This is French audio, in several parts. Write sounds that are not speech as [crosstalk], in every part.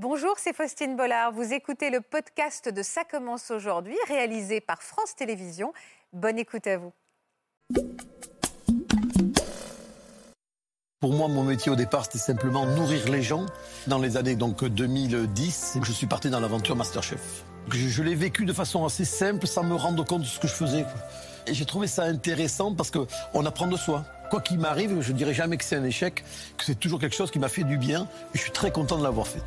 Bonjour, c'est Faustine Bollard. Vous écoutez le podcast de Ça commence aujourd'hui, réalisé par France Télévisions. Bonne écoute à vous. Pour moi, mon métier au départ, c'était simplement nourrir les gens. Dans les années donc 2010, je suis parti dans l'aventure Masterchef. Je, l'ai vécu de façon assez simple, sans me rendre compte de ce que je faisais. Et j'ai trouvé ça intéressant parce qu'on apprend de soi. Quoi qu'il m'arrive, je dirais jamais que c'est un échec, que c'est toujours quelque chose qui m'a fait du bien. Je suis très content de l'avoir fait.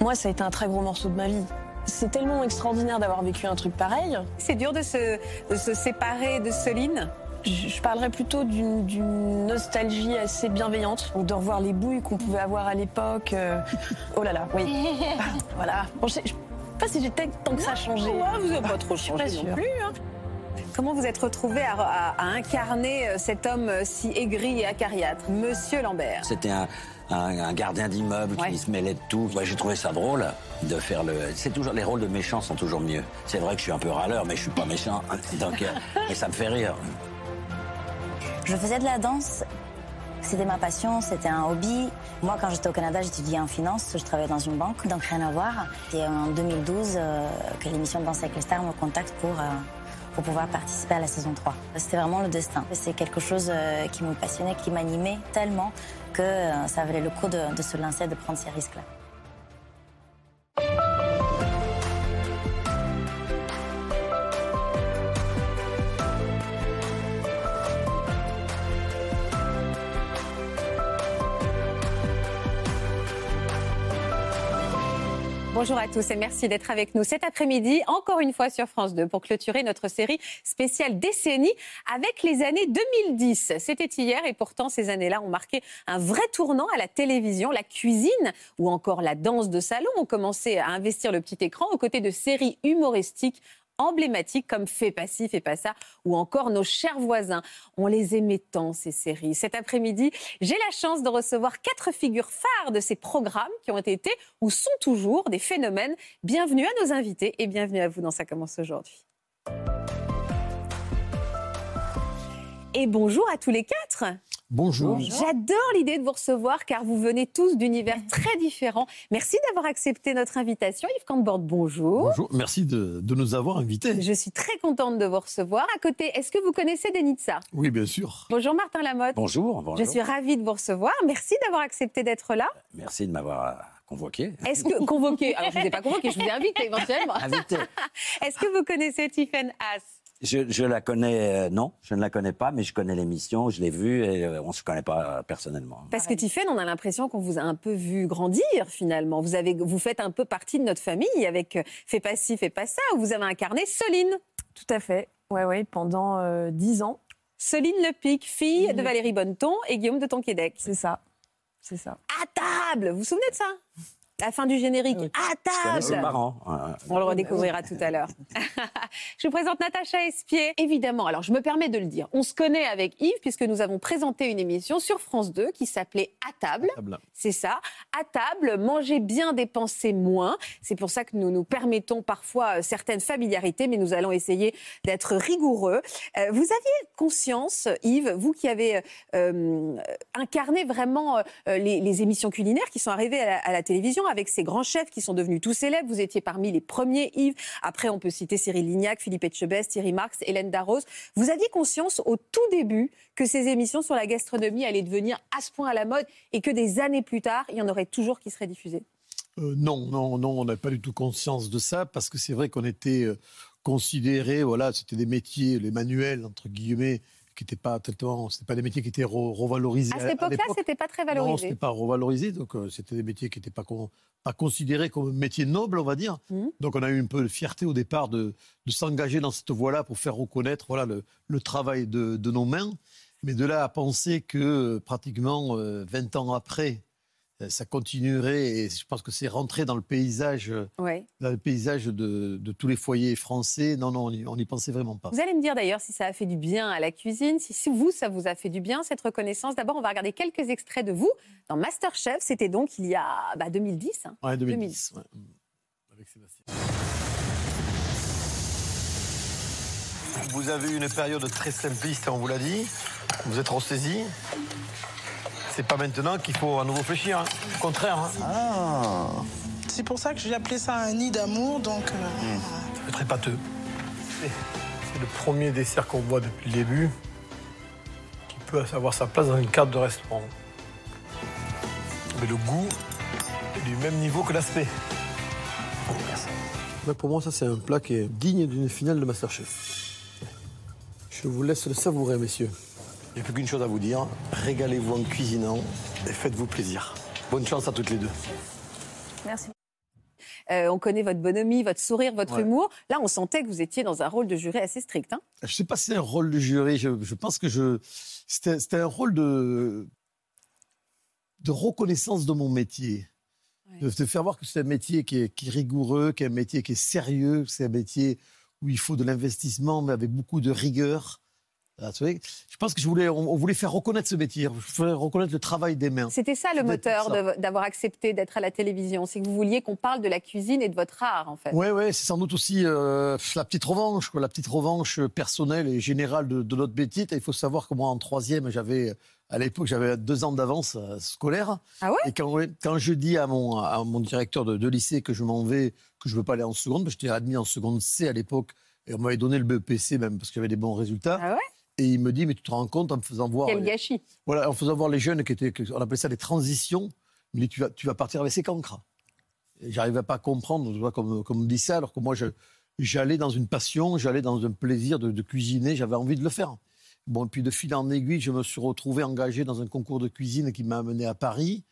Moi, ça a été un très gros morceau de ma vie. C'est tellement extraordinaire d'avoir vécu un truc pareil. C'est dur de se, de se séparer de Soline. Je, parlerais plutôt d'une d'une nostalgie assez bienveillante. De revoir les bouilles qu'on pouvait avoir à l'époque. euh, Oh là là, oui. [laughs] voilà. Bon, je sais pas si j'ai tant que ça a changé. vous n'avez pas trop pas changé non sûre. plus. hein. Comment vous êtes retrouvé à, à- à incarner euh, cet homme euh, si aigri et acariâtre, Monsieur Lambert? C'était un, un- un gardien d'immeuble Ouais. qui se mêlait de tout. Moi, j'ai trouvé ça drôle de faire le. C'est toujours les rôles de méchants sont toujours mieux. C'est vrai que je suis un peu râleur, mais je suis pas méchant. [laughs] Donc, euh, mais ça me fait rire. Je faisais de la danse. C'était ma passion, c'était un hobby. Moi, quand j'étais au Canada, j'étudiais en finance, je travaillais dans une banque, donc rien à voir. C'est en 2012 euh, que l'émission de Danse avec les stars me contacte pour, euh, pour pouvoir participer à la saison 3. C'était vraiment le destin. C'est quelque chose euh, qui me passionnait, qui m'animait tellement que euh, ça valait le coup de, de se lancer, de prendre ces risques-là. Bonjour à tous et merci d'être avec nous cet après-midi, encore une fois sur France 2, pour clôturer notre série spéciale décennie avec les années 2010. C'était hier et pourtant ces années-là ont marqué un vrai tournant à la télévision, la cuisine ou encore la danse de salon ont commencé à investir le petit écran aux côtés de séries humoristiques emblématiques comme Fais pas ci, fais pas ça, ou encore Nos chers voisins. On les aimait tant, ces séries. Cet après-midi, j'ai la chance de recevoir quatre figures phares de ces programmes qui ont été ou sont toujours des phénomènes. Bienvenue à nos invités et bienvenue à vous dans Ça commence aujourd'hui. Et bonjour à tous les quatre. Bonjour. J'adore l'idée de vous recevoir car vous venez tous d'univers [laughs] très différents. Merci d'avoir accepté notre invitation. Yves Cantbord, bonjour. Bonjour. Merci de, de nous avoir invités. Je suis très contente de vous recevoir. À côté, est-ce que vous connaissez Denitsa? Oui, bien sûr. Bonjour Martin Lamotte. Bonjour, bonjour. Je suis ravie de vous recevoir. Merci d'avoir accepté d'être là. Merci de m'avoir euh, convoqué. Est-ce que [laughs] convoqué? Alors je ne vous ai pas convoqué, je vous ai invité éventuellement. Invité. [laughs] Est-ce que vous connaissez Tiffen Haas? Je, je la connais, euh, non, je ne la connais pas, mais je connais l'émission, je l'ai vue et euh, on ne se connaît pas euh, personnellement. Parce que Tiffen, on a l'impression qu'on vous a un peu vu grandir finalement. Vous, avez, vous faites un peu partie de notre famille avec euh, Fais pas ci, fais pas ça, où vous avez incarné Soline. Tout à fait. Ouais, ouais, pendant euh, dix ans. Soline Lepic, fille de. Valérie Bonneton et Guillaume de Tonquédec. C'est ça. C'est ça. À table Vous vous souvenez de ça? La fin du générique. Oui. À table euh, On le redécouvrira tout à l'heure. [laughs] je vous présente Natacha Espier. Évidemment, alors je me permets de le dire, on se connaît avec Yves puisque nous avons présenté une émission sur France 2 qui s'appelait À table. Table. C'est ça. À table, manger bien, dépenser moins. C'est pour ça que nous nous permettons parfois euh, certaines familiarités, mais nous allons essayer d'être rigoureux. Euh, vous aviez conscience, Yves, vous qui avez euh, euh, incarné vraiment euh, les, les émissions culinaires qui sont arrivées à la, à la télévision avec ces grands chefs qui sont devenus tous célèbres. Vous étiez parmi les premiers, Yves. Après, on peut citer Cyril Lignac, Philippe Etchebest, Thierry Marx, Hélène Darroze. Vous aviez conscience au tout début que ces émissions sur la gastronomie allaient devenir à ce point à la mode et que des années plus tard, il y en aurait toujours qui seraient diffusées? Euh, non, non, non, on n'a pas du tout conscience de ça parce que c'est vrai qu'on était euh, considérés, voilà, c'était des métiers, les manuels entre guillemets, qui n'étaient pas tellement, c'était pas des métiers qui étaient re- revalorisés. À cette époque-là, c'était pas très Non, valorisé. c'était pas revalorisé, donc euh, c'était des métiers qui n'étaient pas, con- pas considérés comme métiers nobles, on va dire. Mhm. Donc on a eu un peu de fierté au départ de, de s'engager dans cette voie-là pour faire reconnaître voilà, le, le travail de, de nos mains. Mais de là à penser que euh, pratiquement euh, 20 ans après, ça continuerait, et je pense que c'est rentré dans le paysage, euh, Ouais. dans le paysage de, de tous les foyers français. Non, non, on n'y pensait vraiment pas. Vous allez me dire d'ailleurs si ça a fait du bien à la cuisine, si, si vous, ça vous a fait du bien, cette reconnaissance. D'abord, on va regarder quelques extraits de vous dans Masterchef. C'était donc il y a bah, 2010. hein. Ouais, 2010. ouais. Avec Sébastien. Vous avez eu une période très simpliste, on vous l'a dit. Vous êtes ressaisi. C'est pas maintenant qu'il faut à nouveau fléchir. hein. Au contraire. hein. Ah, C'est pour ça que j'ai appelé ça un nid d'amour. Donc, euh, C'est très pâteux. C'est c'est le premier dessert qu'on voit depuis le début qui peut avoir sa place dans une carte de restaurant. Mais le goût est du même niveau que l'aspect. Mais pour moi, ça, c'est un plat qui est digne d'une finale de Masterchef. Je vous laisse le savourer, messieurs. Il n'y a plus qu'une chose à vous dire. Régalez-vous en cuisinant et faites-vous plaisir. Bonne chance à toutes les deux. Merci. Euh, on connaît votre bonhomie, votre sourire, votre Ouais. humour. Là, on sentait que vous étiez dans un rôle de jury assez strict. hein. Je ne sais pas si c'est un rôle de jury. Je, je pense que je, c'était, c'était un rôle de, de reconnaissance de mon métier. De, de faire voir que c'est un métier qui est, qui est rigoureux, qui est un métier qui est sérieux, que c'est un métier où il faut de l'investissement, mais avec beaucoup de rigueur. Ah, je pense que je voulais, on, on voulait faire reconnaître ce métier, reconnaître le travail des mains. C'était ça le moteur d'avoir accepté d'être à la télévision. C'est que vous vouliez qu'on parle de la cuisine et de votre art, en fait. Ouais, ouais, c'est sans doute aussi euh, la petite revanche, quoi, la petite revanche personnelle et générale de, de notre métier. Il faut savoir que moi, en troisième, j'avais, à l'époque, j'avais deux ans d'avance euh, scolaire. Ah ouais? Et quand, je dis à mon, à mon directeur de, de lycée que je m'en vais, que je ne veux pas aller en seconde, parce que j'étais admis en seconde C à l'époque, et on m'avait donné le BEPC même parce que j'avais des bons résultats. Ah ouais? Et il me dit, mais tu te rends compte en me faisant voir. Quel gâchis. Voilà, en faisant voir les jeunes qui étaient, on appelait ça des transitions, il me dit tu vas, tu vas partir avec ces cancres. J'arrivais pas à comprendre, tu vois, comme, comme on dit ça, alors que moi, j'allais dans une passion, j'allais dans un plaisir de, de cuisiner, j'avais envie de le faire. Bon, et puis de fil en aiguille, je me suis retrouvé engagé dans un concours de cuisine qui m'a amené à Paris.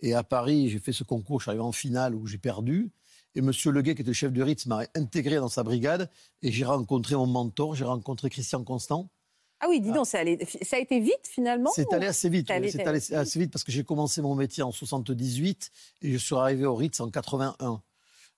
Et à Paris, j'ai fait ce concours, je suis arrivé en finale où j'ai perdu. Et Monsieur Leguet, qui était le chef de Ritz, m'a intégré dans sa brigade. Et j'ai rencontré mon mentor, j'ai rencontré Christian Constant. Ah oui, dis donc, ça, allait- ça a été vite, finalement C'est allé assez vite. C'est allé- oui, C'est allé assez vite? parce que j'ai commencé mon métier en 78 et je suis arrivé au Ritz en 81.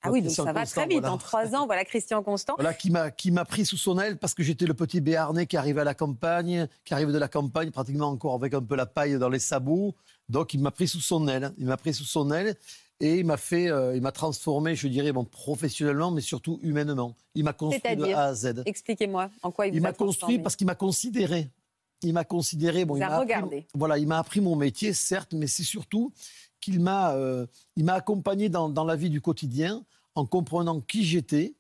Ah oui, donc ça va Constant, très vite. voilà. En trois ans, voilà Christian Constant. Voilà, qui m'a qui m'a pris sous son aile parce que j'étais le petit béarnais qui arrivait à la campagne, qui arrive de la campagne pratiquement encore avec un peu la paille dans les sabots. Donc il m'a pris sous son aile. Il m'a pris sous son aile et il m'a fait, euh, il m'a transformé, je dirais, bon, professionnellement, mais surtout humainement. Il m'a construit de A à Z. Expliquez-moi en quoi il vous Il m'a construit parce qu'il m'a considéré. Il m'a considéré. Bon, Il m'a regardé. voilà, il m'a appris mon métier, certes, mais c'est surtout qu'il m'a, euh, il m'a accompagné dans, dans la vie du quotidien en comprenant qui j'étais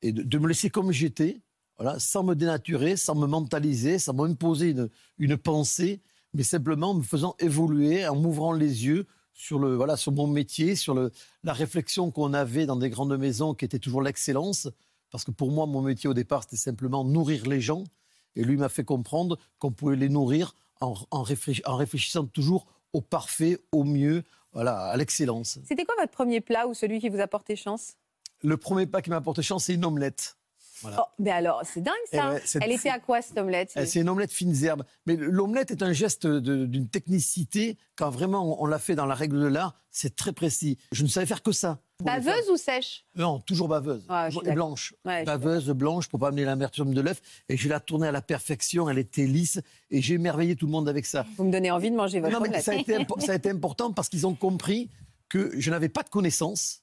et de, de me laisser comme j'étais, voilà, sans me dénaturer, sans me mentaliser, sans m'imposer une, une pensée, mais simplement en me faisant évoluer, en m'ouvrant les yeux sur le voilà sur mon métier, sur le, la réflexion qu'on avait dans des grandes maisons qui était toujours l'excellence, parce que pour moi mon métier au départ c'était simplement nourrir les gens, et lui m'a fait comprendre qu'on pouvait les nourrir en, en réfléch- en réfléchissant toujours au parfait, au mieux, voilà, à l'excellence. C'était quoi votre premier plat ou celui qui vous a porté chance? Le premier pas qui m'a apporté chance, c'est une omelette. Voilà. Oh, mais alors, c'est dingue Eh ça. ouais, Elle était à quoi cette omelette? Eh, C'est une omelette fines herbes. Mais l'omelette est un geste d'une technicité. Quand vraiment on, l'a fait dans la règle de l'art, c'est très précis. Je ne savais faire que ça. Baveuse ou sèche? Non, toujours baveuse. Ouais, et blanche. Ouais, baveuse, blanche, pour pas amener l'amertume de l'œuf. Et je l'ai tournée à la perfection. Elle était lisse. Et j'ai émerveillé tout le monde avec ça. Vous me donnez envie de manger votre Non, mais omelette. ça, a été impo- ça a été [laughs] important parce qu'ils ont compris que je n'avais pas de connaissances,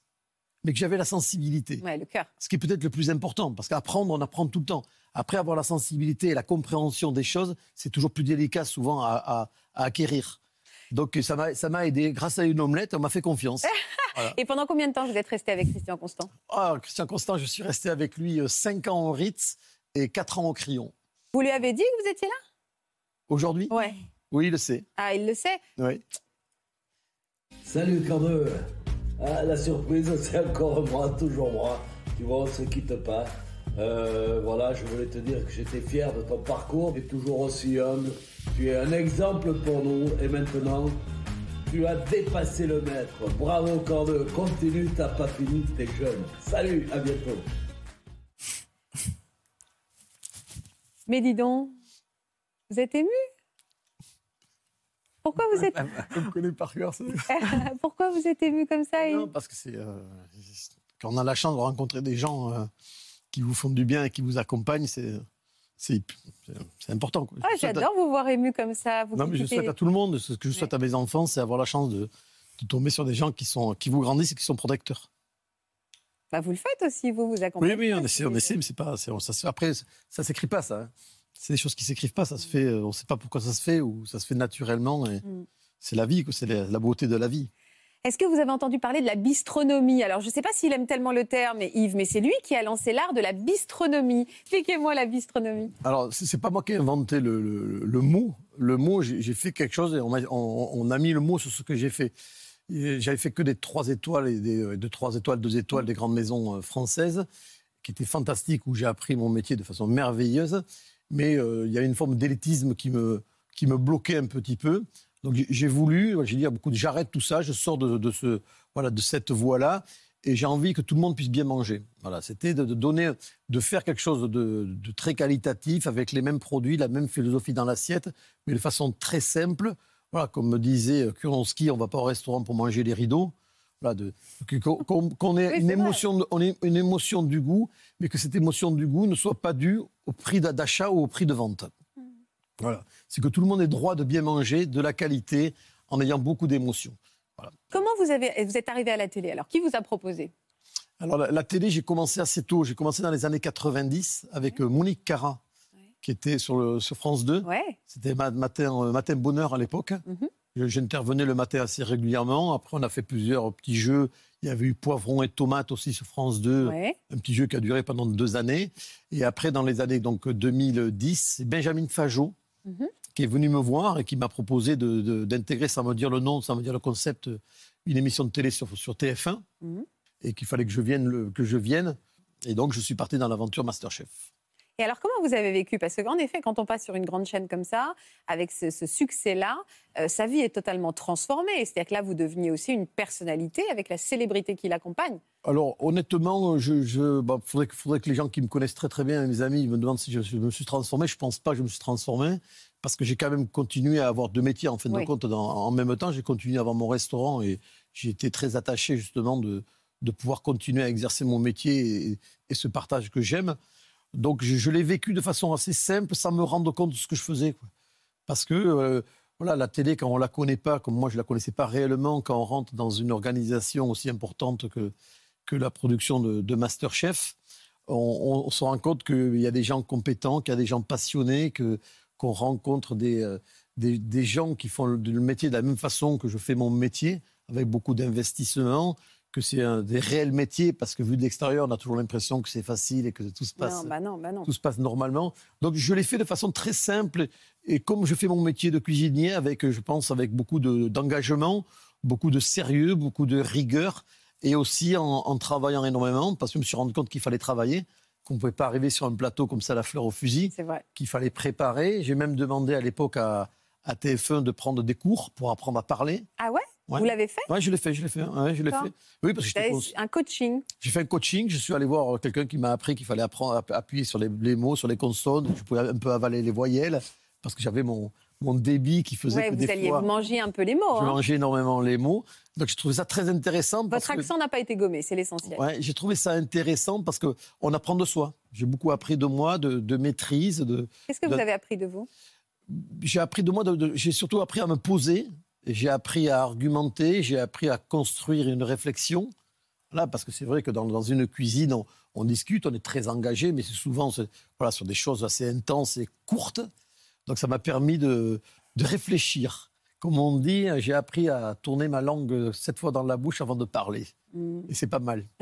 mais que j'avais la sensibilité. Ouais, le cœur. Ce qui est peut-être le plus important, parce qu'apprendre, on apprend tout le temps. Après avoir la sensibilité et la compréhension des choses, c'est toujours plus délicat souvent à, à- à acquérir. Donc ça m'a ça m'a aidé. Grâce à une omelette, on m'a fait confiance. [laughs] Et pendant combien de temps vous êtes resté avec Christian Constant? Ah, Christian Constant, je suis resté avec lui 5 ans au Ritz et 4 ans au Crillon. Vous lui avez dit que vous étiez là? Aujourd'hui? Ouais. Oui, il le sait. Ah, il le sait. Oui. Salut Cardeux ah, La surprise, [laughs] c'est encore moi, toujours moi. Tu vois, on se quitte pas. Euh, voilà, je voulais te dire que j'étais fier de ton parcours. Tu es toujours aussi humble. Tu es un exemple pour nous. Et maintenant, tu as dépassé le maître. Bravo Cardeux, continue, t'as pas fini, t'es jeune. Salut, à bientôt. Mais dis donc, vous êtes ému Pourquoi vous êtes, Je me connais par cœur. [laughs] pourquoi vous êtes ému comme ça et- Non, parce que c'est euh, quand on a la chance de rencontrer des gens euh, qui vous font du bien et qui vous accompagnent, c'est c'est important. Ah, à- J'adore vous voir ému comme ça. Vous Non, mais je souhaite à tout le monde, ce que je souhaite à mes enfants, c'est avoir la chance de, de tomber sur des gens qui sont qui vous grandissent et qui sont protecteurs. Bah, vous le faites aussi, vous, vous accompagnez. Oui, oui, on essaie, on essaie, mais c'est pas, ça après ça s'écrit pas ça. hein. C'est des choses qui s'écrivent pas, ça se fait, euh, on ne sait pas pourquoi ça se fait ou ça se fait naturellement. et Mm. C'est la vie, c'est la, beauté de la vie. Est-ce que vous avez entendu parler de la bistronomie? Alors, je ne sais pas s'il aime tellement le terme, Yves, mais c'est lui qui a lancé l'art de la bistronomie. Expliquez-moi la bistronomie. Alors, c'est c'est pas moi qui ai inventé le, le- le mot. Le mot, j'ai fait quelque chose et on, m'a- on- on a mis le mot sur ce que j'ai fait. J'avais fait que des trois étoiles et des euh, de trois étoiles, deux étoiles des grandes maisons euh, françaises, qui étaient fantastiques, où j'ai appris mon métier de façon merveilleuse. Mais euh, il y a une forme d'élitisme qui me, qui me bloquait un petit peu. Donc j'ai- voulu, j'ai dit à beaucoup de j'arrête tout ça, je sors de, ce, voilà, de cette voie-là et j'ai envie que tout le monde puisse bien manger. Voilà, c'était de, donner, de faire quelque chose de, très qualitatif avec les mêmes produits, la même philosophie dans l'assiette, mais de façon très simple. Voilà, comme me disait Kuronsky, on va pas au restaurant pour manger les rideaux. Voilà, de- que- qu'on ait Oui, une émotion, de- on ait une émotion du goût, mais que cette émotion du goût ne soit pas due au prix d'a- d'achat ou au prix de vente. Voilà, c'est que tout le monde ait droit de bien manger, de la qualité, en ayant beaucoup d'émotions. Comment vous, avez, vous êtes arrivé à la télé Alors, qui vous a proposé? Alors, la, la télé, j'ai commencé assez tôt. J'ai commencé dans les années 90 avec euh, Monique Cara, qui était sur, le, sur France 2. Ouais. C'était ma- matin, euh, matin Bonheur à l'époque. Mhm. J'intervenais le matin assez régulièrement. Après, on a fait plusieurs petits jeux. Il y avait eu Poivron et Tomate aussi sur France 2. Ouais. Un petit jeu qui a duré pendant deux années. Et après, dans les années donc, 2010, c'est Benjamin Fajot Mhm. qui est venu me voir et qui m'a proposé d'intégrer, sans me dire le nom, sans me dire le concept, une émission de télé sur, sur TF1 Mhm. et qu'il fallait que je vienne. le- que je vienne. Et donc, je suis parti dans l'aventure Masterchef. Et alors, comment vous avez vécu? Parce qu'en effet, quand on passe sur une grande chaîne comme ça, avec ce, ce succès-là, euh, sa vie est totalement transformée. C'est-à-dire que là, vous deveniez aussi une personnalité avec la célébrité qui l'accompagne. Alors, honnêtement, je, je, bah, faudrait, que- faudrait que les gens qui me connaissent très très bien, mes amis, me demandent si je, je me suis transformé. Je pense pas que je me suis transformé parce que j'ai quand même continué à avoir deux métiers en fin Oui. de compte. Dans- en même temps, j'ai continué à avoir mon restaurant et j'ai été très attaché justement de, de pouvoir continuer à exercer mon métier et, et ce partage que j'aime. Donc, je, l'ai vécu de façon assez simple, sans me rendre compte de ce que je faisais. Parce que euh, voilà, la télé, quand on la connaît pas, comme moi je la connaissais pas réellement, quand on rentre dans une organisation aussi importante que que la production de, Masterchef, on, se rend compte qu'il y a des gens compétents, qu'il y a des gens passionnés, que qu'on rencontre des, euh, des gens qui font le, le métier de la même façon que je fais mon métier, avec beaucoup d'investissement, que c'est un des réels métiers, parce que vu de l'extérieur, on a toujours l'impression que c'est facile et que tout se passe Non, bah non, bah non. tout se passe normalement. Donc je l'ai fait de façon très simple et comme je fais mon métier de cuisinier avec, je pense, avec beaucoup de- d'engagement, beaucoup de sérieux, beaucoup de rigueur et aussi en, en travaillant énormément parce que je me suis rendu compte qu'il fallait travailler, qu'on ne pouvait pas arriver sur un plateau comme ça la fleur au fusil, qu'il fallait préparer. J'ai même demandé à l'époque à, à TF1 de prendre des cours pour apprendre à parler. Ah ouais, Ouais. Vous l'avez fait? Ouais, je l'ai fait, je l'ai fait. ouais, je l'ai fait. Oui, parce que cons- un coaching. j'ai fait un coaching, je suis allé voir quelqu'un qui m'a appris qu'il fallait apprendre à appuyer sur les, les mots, sur les consonnes, je pouvais un peu avaler les voyelles, parce que j'avais mon, mon débit qui faisait Ouais, que vous des alliez fois, manger un peu les mots. je hein. mangeais énormément les mots. Donc je trouvais ça très intéressant. parce Votre que- accent n'a pas été gommé, c'est l'essentiel. Ouais, j'ai trouvé ça intéressant parce qu'on apprend de soi. J'ai beaucoup appris de moi, de, de maîtrise. De... Qu'est-ce que vous avez appris de vous? J'ai appris de moi, de- j'ai surtout appris à me poser, j'ai appris à argumenter, j'ai appris à construire une réflexion. Là, parce que c'est vrai que dans, une cuisine, on, discute, on est très engagé, mais c'est souvent voilà, sur des choses assez intenses et courtes. Donc ça m'a permis de, de réfléchir. Comme on dit, j'ai appris à tourner ma langue sept fois dans la bouche avant de parler. Et c'est pas mal. [laughs]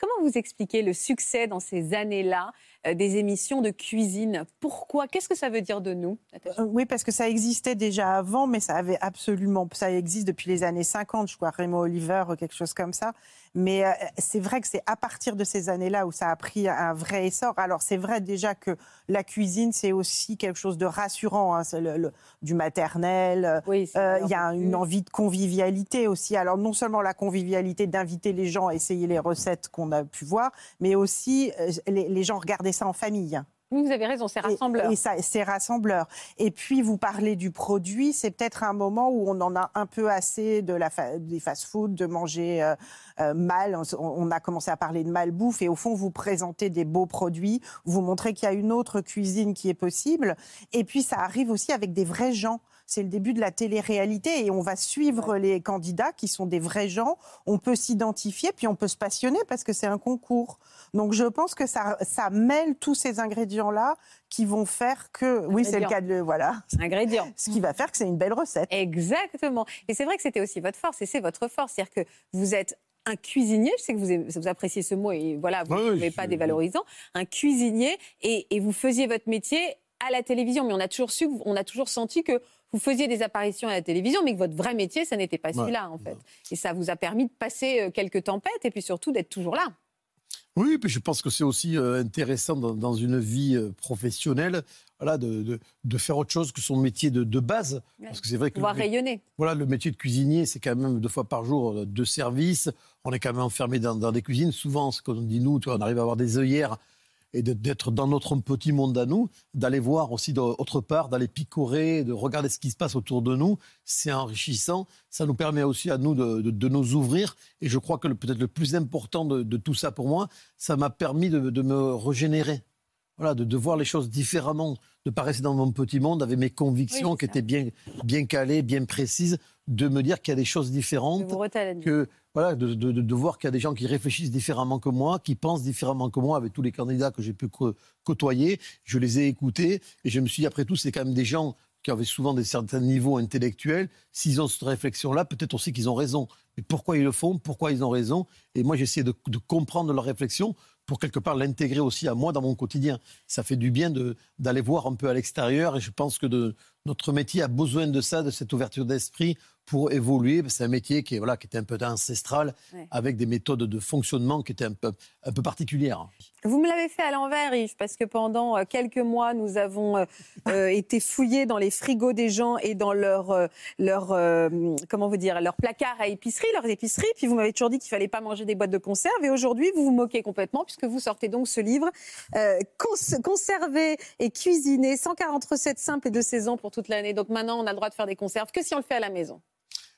Comment vous expliquez le succès dans ces années-là euh, des émissions de cuisine? Pourquoi? Qu'est-ce que ça veut dire de nous Euh, Oui, parce que ça existait déjà avant, mais ça avait absolument, ça existe depuis les années 50, je crois, Raymond Oliver, euh, quelque chose comme ça. Mais euh, c'est vrai que c'est à partir de ces années-là où ça a pris un vrai essor. Alors c'est vrai déjà que la cuisine, c'est aussi quelque chose de rassurant, hein, c'est le- le- du maternel. Oui, Il y a une envie de convivialité aussi. Alors non seulement la convivialité d'inviter les gens à essayer les recettes qu'on a pu voir, mais aussi euh, les, les gens regardaient ça en famille. Vous avez raison, c'est Et- rassembleur. Et, ça, c'est rassembleur. Et puis, vous parlez du produit, c'est peut-être un moment où on en a un peu assez de la fa- des fast-food, de manger euh, euh, mal. On, on a commencé à parler de malbouffe et au fond, vous présentez des beaux produits, vous montrez qu'il y a une autre cuisine qui est possible. Et puis, ça arrive aussi avec des vrais gens. C'est le début de la télé-réalité et on va suivre les candidats qui sont des vrais gens. On peut s'identifier, puis on peut se passionner parce que c'est un concours. Donc je pense que ça, ça mêle tous ces ingrédients-là qui vont faire que, oui, c'est le cas de, voilà, Ingrédients. ce qui va faire que c'est une belle recette. Exactement. Et c'est vrai que c'était aussi votre force, et c'est votre force. C'est-à-dire que vous êtes un cuisinier, je sais que vous, aimez- vous appréciez ce mot, et voilà, vous ne trouvez pas dévalorisant, un cuisinier, et, et vous faisiez votre métier à la télévision. Mais on a toujours su, on a toujours senti que vous faisiez des apparitions à la télévision, mais que votre vrai métier, ça n'était pas Ouais. celui-là, en fait. Et ça vous a permis de passer euh, quelques tempêtes, et puis surtout d'être toujours là. Oui, puis je pense que c'est aussi euh, intéressant dans, une vie euh, professionnelle voilà, de, de- de faire autre chose que son métier de, de base. Parce que c'est vrai que Pouvoir le, rayonner. voilà, le métier de cuisinier, c'est quand même deux fois par jour deux services. On est quand même enfermé dans, dans des cuisines. Souvent, ce qu'on dit nous, on arrive à avoir des œillères et d'être dans notre petit monde à nous, d'aller voir aussi d'autre part, d'aller picorer, de regarder ce qui se passe autour de nous. C'est enrichissant. Ça nous permet aussi à nous de, de- de nous ouvrir. Et je crois que peut-être le plus important de, de tout ça pour moi, ça m'a permis de, me régénérer. Voilà, de, voir les choses différemment, de pas rester dans mon petit monde avec mes convictions Oui, qui étaient bien, bien calées, bien précises, de me dire qu'il y a des choses différentes, que voilà, de, voir qu'il y a des gens qui réfléchissent différemment que moi, qui pensent différemment que moi, avec tous les candidats que j'ai pu côtoyer. Je les ai écoutés et je me suis dit, après tout, c'est quand même des gens qui avaient souvent des certains niveaux intellectuels. S'ils ont cette réflexion-là, peut-être aussi qu'ils ont raison. Mais pourquoi ils le font? Pourquoi ils ont raison? Et moi, j'essaie de, de comprendre leur réflexion pour quelque part l'intégrer aussi à moi dans mon quotidien. Ça fait du bien d'aller voir un peu à l'extérieur et je pense que de, notre métier a besoin de ça, de cette ouverture d'esprit pour évoluer. C'est un métier qui est, voilà, qui était un peu ancestral, Ouais. avec des méthodes de fonctionnement qui étaient un peu, un peu particulières. Vous me l'avez fait à l'envers, Yves, parce que pendant euh, quelques mois, nous avons euh, [laughs] euh, été fouillés dans les frigos des gens et dans leur, euh, leur euh, comment vous dire, leur placard à épicerie, leurs épiceries. Puis vous m'avez toujours dit qu'il fallait pas manger des boîtes de conserve. Et aujourd'hui, vous vous moquez complètement puisque vous sortez donc ce livre Cons- conserver et cuisiner 140 recettes simples et de saison pour l'année. Donc maintenant, on a le droit de faire des conserves que si on le fait à la maison.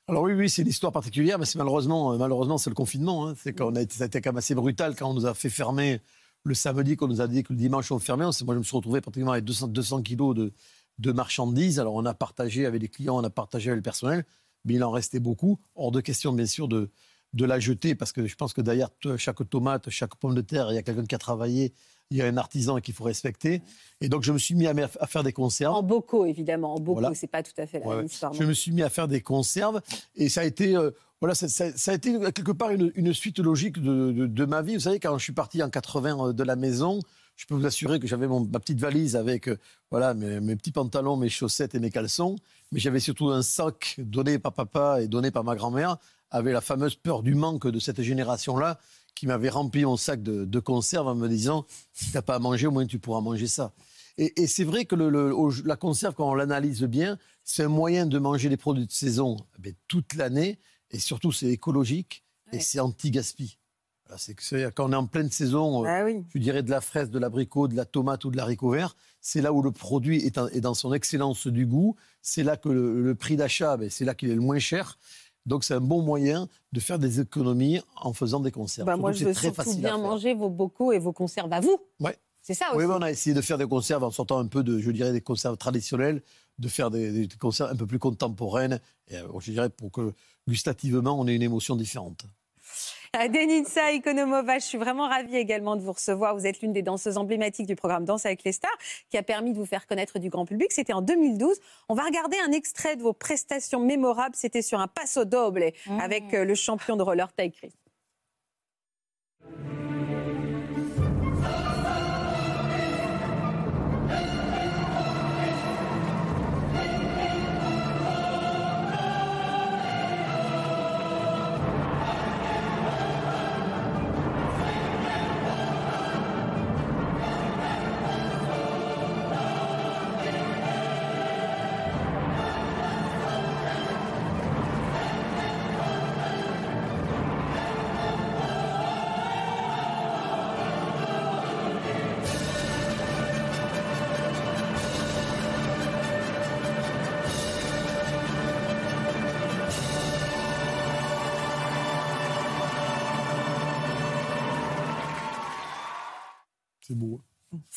Alors oui, oui, c'est une histoire particulière, mais c'est malheureusement, euh, malheureusement, c'est le confinement. hein. C'est qu'on a été, ça a été quand même assez brutal quand on nous a fait fermer le samedi, qu'on nous a dit que le dimanche on fermait. Moi, je me suis retrouvé pratiquement avec 200, 200 kilos de, marchandises. Alors on a partagé avec les clients, on a partagé avec le personnel, mais il en restait beaucoup. Hors de question, bien sûr, de, de la jeter, parce que je pense que derrière chaque tomate, chaque pomme de terre, il y a quelqu'un qui a travaillé, il y a un artisan qu'il faut respecter. Et donc je me suis mis à, à faire des conserves. En bocaux, évidemment. En bocaux, Voilà. c'est pas tout à fait la Ouais, même histoire. Je me suis mis à faire des conserves et ça a été, euh, voilà, ça, ça- ça a été quelque part une, une suite logique de, de- de ma vie. Vous savez, quand je suis parti en 80 de la maison, je peux vous assurer que j'avais mon- ma petite valise avec euh, voilà, mes, mes petits pantalons, mes chaussettes et mes caleçons, mais j'avais surtout un sac donné par papa et donné par ma grand-mère avec la fameuse peur du manque de cette génération-là qui m'avait rempli mon sac de, de conserve en me disant si t'as pas à manger, au moins tu pourras manger ça. Et, et c'est vrai que le- le- au- la conserve, quand on l'analyse bien, c'est un moyen de manger des produits de saison eh bien, toute l'année. Et surtout, c'est écologique et c'est anti-gaspi. C'est quand on est en pleine saison, euh, Ah oui. je dirais de la fraise, de l'abricot, de la tomate ou de l'haricot vert, c'est là où le produit est, en- est dans son excellence du goût. C'est là que le, le prix d'achat, ben, c'est là qu'il est le moins cher. Donc c'est un bon moyen de faire des économies en faisant des conserves. Bah, moi, je veux très surtout bien manger vos bocaux et vos conserves à vous. Ouais. C'est ça aussi. Oui, mais on a essayé de faire des conserves en sortant un peu de, je dirais, des conserves traditionnelles, de faire des, des conserves un peu plus contemporaines, et, euh, je dirais pour que gustativement on ait une émotion différente. [laughs] Denitsa Ikonomova, je suis vraiment ravie également de vous recevoir. Vous êtes l'une des danseuses emblématiques du programme Danse avec les stars, qui a permis de vous faire connaître du grand public. C'était en 2012. On va regarder un extrait de vos prestations mémorables. C'était sur un passo doble avec euh, le champion de roller Ty Chris.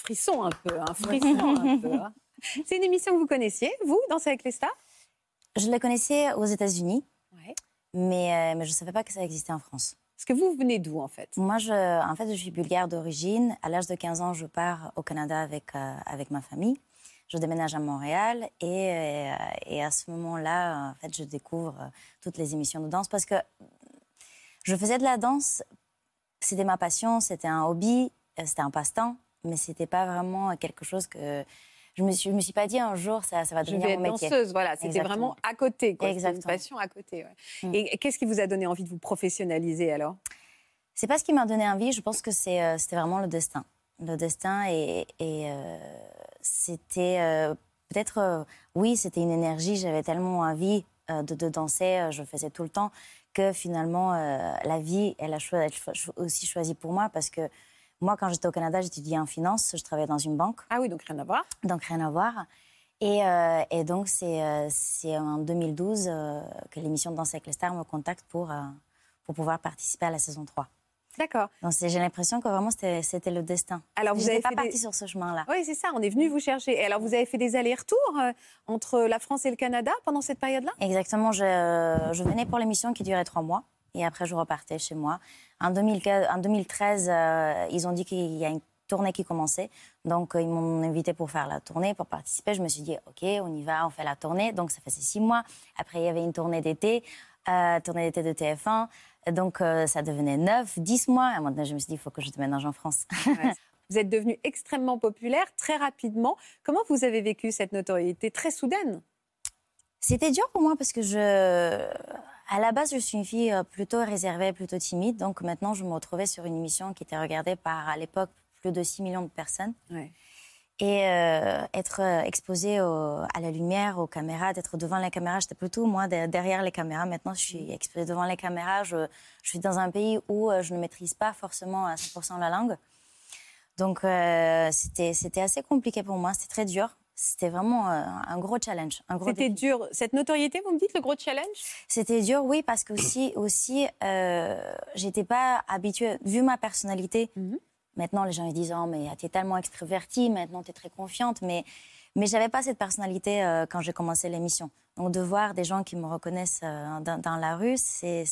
Frisson un peu, un frisson un peu. [laughs] hein. C'est une émission que vous connaissiez, vous, Danse avec les stars? Je les connaissais aux États-Unis, Ouais. mais, euh, mais je ne savais pas que ça existait en France. Parce que vous venez d'où en fait? Moi, je, en fait, je suis bulgare d'origine. À l'âge de 15 ans, je pars au Canada avec, euh, avec ma famille. Je déménage à Montréal et, euh, et à ce moment-là, en fait, je découvre toutes les émissions de danse parce que je faisais de la danse. C'était ma passion, c'était un hobby, c'était un passe-temps, mais c'était pas vraiment quelque chose que je me suis, je me suis pas dit un jour ça, ça va Je devenir vais être mon métier. danseuse, voilà. C'était Exactement. vraiment à côté, quoi. C'était une Exactement. passion à côté. ouais. Mm. Et qu'est-ce qui vous a donné envie de vous professionnaliser alors? C'est pas ce qui m'a donné envie, je pense que c'est, euh, c'était vraiment le destin. Le destin et, et, euh, c'était euh, peut-être, euh, oui, c'était une énergie, j'avais tellement envie de, de danser, je faisais tout le temps, que finalement, la vie, elle a choi- elle a cho- aussi choisi pour moi parce que moi, quand j'étais au Canada, j'étudiais en finance, je travaillais dans une banque. Ah oui, donc rien à voir. Donc rien à voir. Et, euh, et donc c'est, euh, c'est en 2012 euh, que l'émission Danse avec les stars me contacte pour, euh, pour pouvoir participer à la saison 3. D'accord. Donc j'ai l'impression que vraiment c'était, c'était le destin. Alors, vous n'étais pas des- sur ce chemin-là. Oui, c'est ça, on est venu vous chercher. Et alors, vous avez fait des allers-retours entre la France et le Canada pendant cette période-là? Exactement, je, je venais pour l'émission qui durait trois mois et après je repartais chez moi. En, 2015 en 2013, euh, ils ont dit qu'il y a une tournée qui commençait. Donc euh, ils m'ont invité pour faire la tournée, pour participer. Je me suis dit, OK, on y va, on fait la tournée. Donc ça faisait six mois. Après, il y avait une tournée d'été, euh, tournée d'été de TF1. Donc ça devenait neuf, dix mois. Et maintenant, je me suis dit, il faut que je déménage en France. [laughs] Vous êtes devenu extrêmement populaire très rapidement. Comment vous avez vécu cette notoriété très soudaine? C'était dur pour moi parce que je, à la base, je suis une fille euh, plutôt réservée, plutôt timide. Donc maintenant, je me retrouvais sur une émission qui était regardée par, à l'époque, plus de 6 millions de personnes. Ouais. Et euh, être euh, exposée au- à la lumière, aux caméras, d'être devant les caméras, j'étais plutôt moi de- derrière les caméras. Maintenant, je suis exposée devant les caméras. Je, je suis dans un pays où je ne maîtrise pas forcément à 100% la langue. Donc, euh, c'était c'était assez compliqué pour moi. C'était très dur. C'était vraiment euh, un gros challenge. C'était dur. Cette notoriété, vous me dites, le gros challenge? C'était dur, oui, parce que aussi, [coughs] aussi euh, j'étais pas habituée, vu ma personnalité. Mhm. Maintenant, les gens ils disent, oh, mais tu es tellement extravertie, maintenant tu es très confiante, mais, mais j'avais pas cette personnalité euh, quand j'ai commencé l'émission. Donc, de voir des gens qui me reconnaissent euh, dans, dans la rue, c'était